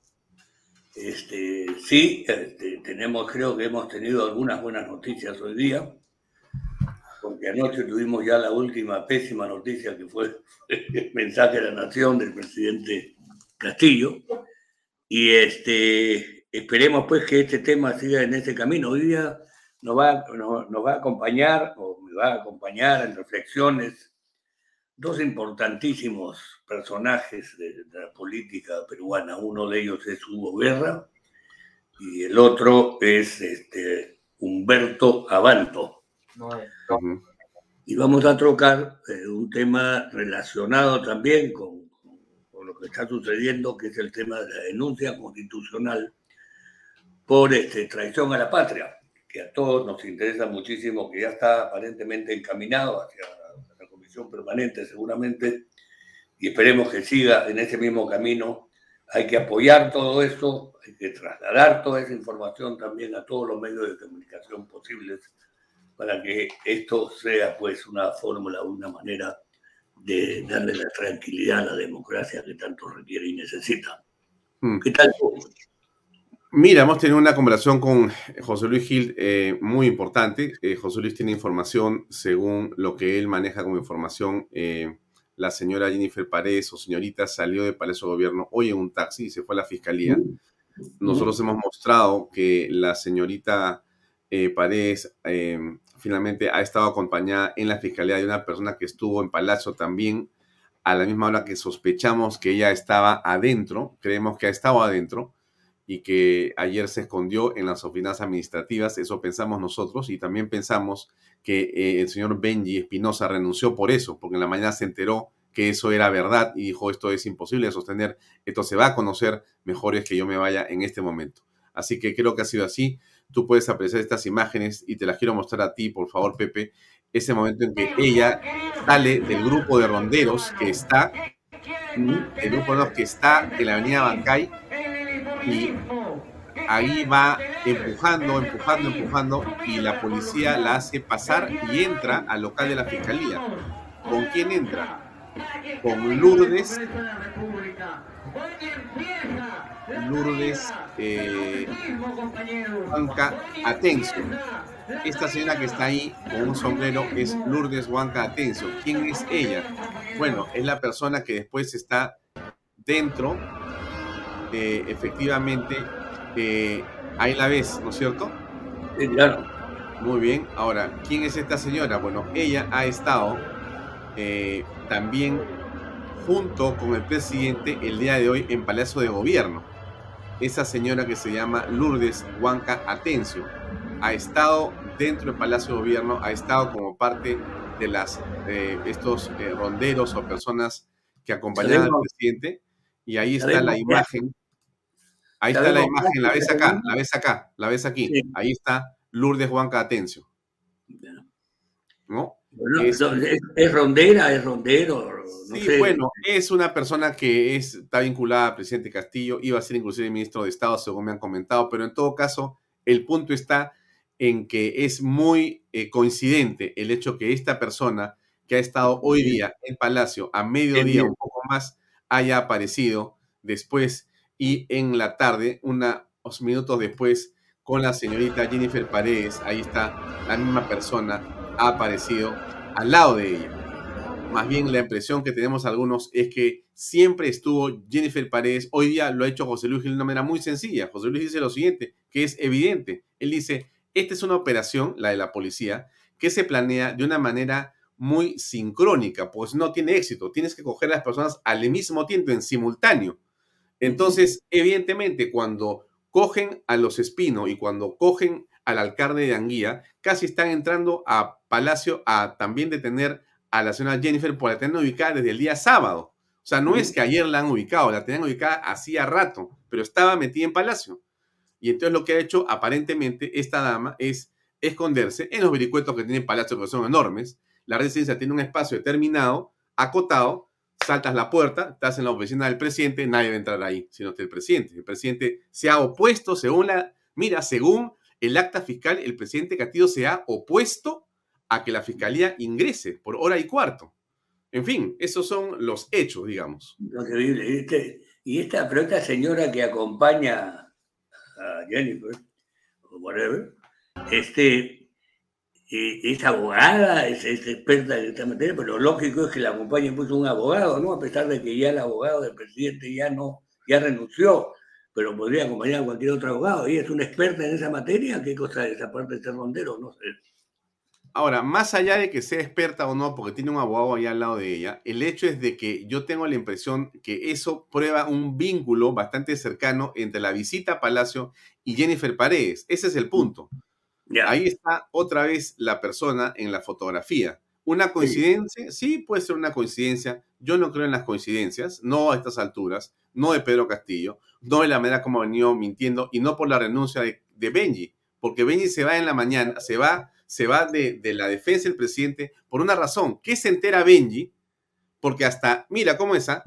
Este, sí, este, tenemos, creo que hemos tenido algunas buenas noticias hoy día, porque anoche tuvimos ya la última pésima noticia que fue el mensaje de la nación del presidente Castillo, y este, esperemos pues que este tema siga en ese camino. Hoy día nos va, nos, va a acompañar, o me va a acompañar en reflexiones, dos importantísimos personajes de, la política peruana. Uno de ellos es Hugo Guerra y el otro es este, Humberto Abalto. Y vamos a trocar eh, un tema relacionado también con, lo que está sucediendo, que es el tema de la denuncia constitucional por este, traición a la patria que a todos nos interesa muchísimo, que ya está aparentemente encaminado hacia la comisión permanente seguramente, y esperemos que siga en ese mismo camino. Hay que apoyar todo esto, hay que trasladar toda esa información también a todos los medios de comunicación posibles para que esto sea pues una fórmula, una manera de darle la tranquilidad a la democracia que tanto requiere y necesita. Hmm. ¿Qué tal? Mira, hemos tenido una conversación con José Luis Gil eh, muy importante. Eh, José Luis tiene información según lo que él maneja como información. Eh, la señora Jennifer Paredes o señorita salió de Palacio de Gobierno hoy en un taxi y se fue a la fiscalía. Nosotros hemos mostrado que la señorita Paredes finalmente ha estado acompañada en la fiscalía de una persona que estuvo en Palacio también a la misma hora que sospechamos que ella estaba adentro. Creemos que ha estado adentro y que ayer se escondió en las oficinas administrativas, eso pensamos nosotros, y también pensamos que eh, el señor Benji Espinosa renunció por eso, porque en la mañana se enteró que eso era verdad y dijo esto es imposible de sostener, esto se va a conocer, mejor es que yo me vaya en este momento. Así que creo que ha sido así. Tú puedes apreciar estas imágenes y te las quiero mostrar a ti, por favor, Pepe. Ese momento en que ella sale del grupo de ronderos que está, el grupo de que está en la avenida Bancay, y ahí va empujando, empujando, empujando y la policía la hace pasar y entra al local de la fiscalía. ¿Con quién entra? Con Lourdes. Lourdes eh, Huanca Atencio. Esta señora que está ahí con un sombrero es Lourdes Huanca Atencio. ¿Quién es ella? Bueno, es la persona que después está dentro efectivamente eh, ahí la ves, ¿no es cierto? claro. Muy bien. Ahora, ¿quién es esta señora? Bueno, ella ha estado eh, también junto con el presidente el día de hoy en Palacio de Gobierno. Esa señora que se llama Lourdes Huanca Atencio ha estado dentro del Palacio de Gobierno, ha estado como parte de las eh, estos ronderos o personas que acompañaban al presidente y ahí está la imagen Ahí está la imagen, la ves acá, la ves acá, la ves aquí. Ahí está Lourdes Juanca Atencio. ¿No? Es, rondera, es rondero. sí, bueno, es una persona que está vinculada al presidente Castillo, iba a ser inclusive ministro de Estado, según me han comentado, pero en todo caso, el punto está en que es muy eh, coincidente el hecho que esta persona que ha estado hoy día en Palacio a mediodía, un poco más, haya aparecido después y en la tarde, unos minutos después, con la señorita Jennifer Paredes, ahí está la misma persona, ha aparecido al lado de ella. más bien la impresión que tenemos algunos es que siempre estuvo Jennifer Paredes. Hoy día lo ha hecho José Luis Gil de una manera muy sencilla. José Luis dice lo siguiente, que es evidente. Él dice, esta es una operación, la de la policía, que se planea de una manera muy sincrónica, pues no tiene éxito. Tienes que coger a las personas al mismo tiempo, en simultáneo. Entonces, evidentemente, cuando cogen a los Espino y cuando cogen al alcalde de Anguía, casi están entrando a Palacio a también detener a la señora Jennifer por la tener ubicada desde el día sábado. O sea, no es que ayer la han ubicado, la tenían ubicada hacía rato, pero estaba metida en Palacio. Y entonces lo que ha hecho aparentemente esta dama es esconderse en los vericuetos que tiene Palacio, que son enormes. La residencia tiene un espacio determinado, acotado, saltas la puerta, estás en la oficina del presidente, nadie va a entrar ahí, sino el presidente. El presidente se ha opuesto, según la, mira, según el acta fiscal, el presidente Castillo se ha opuesto a que la fiscalía ingrese por hora y cuarto. En fin, esos son los hechos, digamos. Increíble. Este, y esta, pero esta señora que acompaña a Jennifer, o whatever, este, es abogada, es, experta en esta materia, pero lo lógico es que la acompañe pues un abogado, ¿no? A pesar de que ya el abogado del presidente ya no, ya renunció, pero podría acompañar a cualquier otro abogado. ¿Y es una experta en esa materia? ¿Qué cosa es esa parte de ser rondero? No sé. Ahora, más allá de que sea experta o no, porque tiene un abogado ahí al lado de ella, el hecho es de que yo tengo la impresión que eso prueba un vínculo bastante cercano entre la visita a Palacio y Jennifer Paredes. Ese es el punto. Ahí está otra vez la persona en la fotografía. ¿Una coincidencia? Sí. puede ser una coincidencia. Yo no creo en las coincidencias, no a estas alturas, no de Pedro Castillo, no de la manera como ha venido mintiendo y no por la renuncia de, Benji, porque Benji se va en la mañana, se va, se va de, la defensa del presidente por una razón. ¿Qué se entera Benji? Porque hasta, mira cómo es, ¿ah?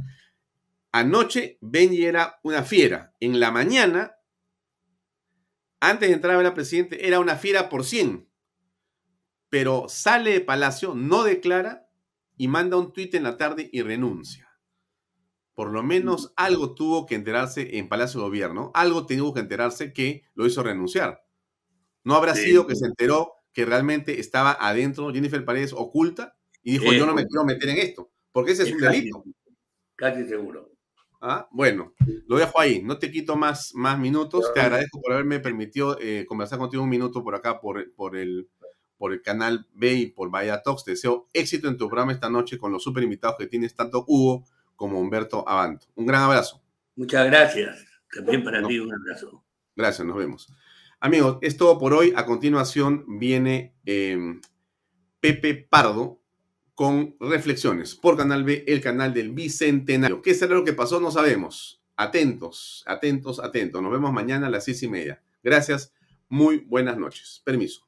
anoche Benji era una fiera, en la mañana antes de entrar a ver al presidente, era una fiera por 100. Pero sale de Palacio, no declara y manda un tuit en la tarde y renuncia. Por lo menos algo tuvo que enterarse en Palacio de Gobierno, algo tuvo que enterarse que lo hizo renunciar. No habrá sido que se enteró que realmente estaba adentro Jennifer Paredes oculta y dijo, yo no me quiero meter en esto, porque ese es un delito. Casi seguro. ¿Ah? Bueno, lo dejo ahí, no te quito más, más minutos. Te agradezco por haberme permitido eh, conversar contigo un minuto por acá, por, por, el, por el canal B y por Vaya Talks. Te deseo éxito en tu programa esta noche con los super invitados que tienes, tanto Hugo como Humberto Abanto. Un gran abrazo. Muchas gracias. También para ti un abrazo. Gracias, nos vemos. Amigos, es todo por hoy. A continuación viene em, Pepe Pardo con reflexiones por Canal B, el canal del Bicentenario. ¿Qué será lo que pasó? No sabemos. Atentos, atentos, atentos. Nos vemos mañana a las seis y media. Gracias. Muy buenas noches. Permiso.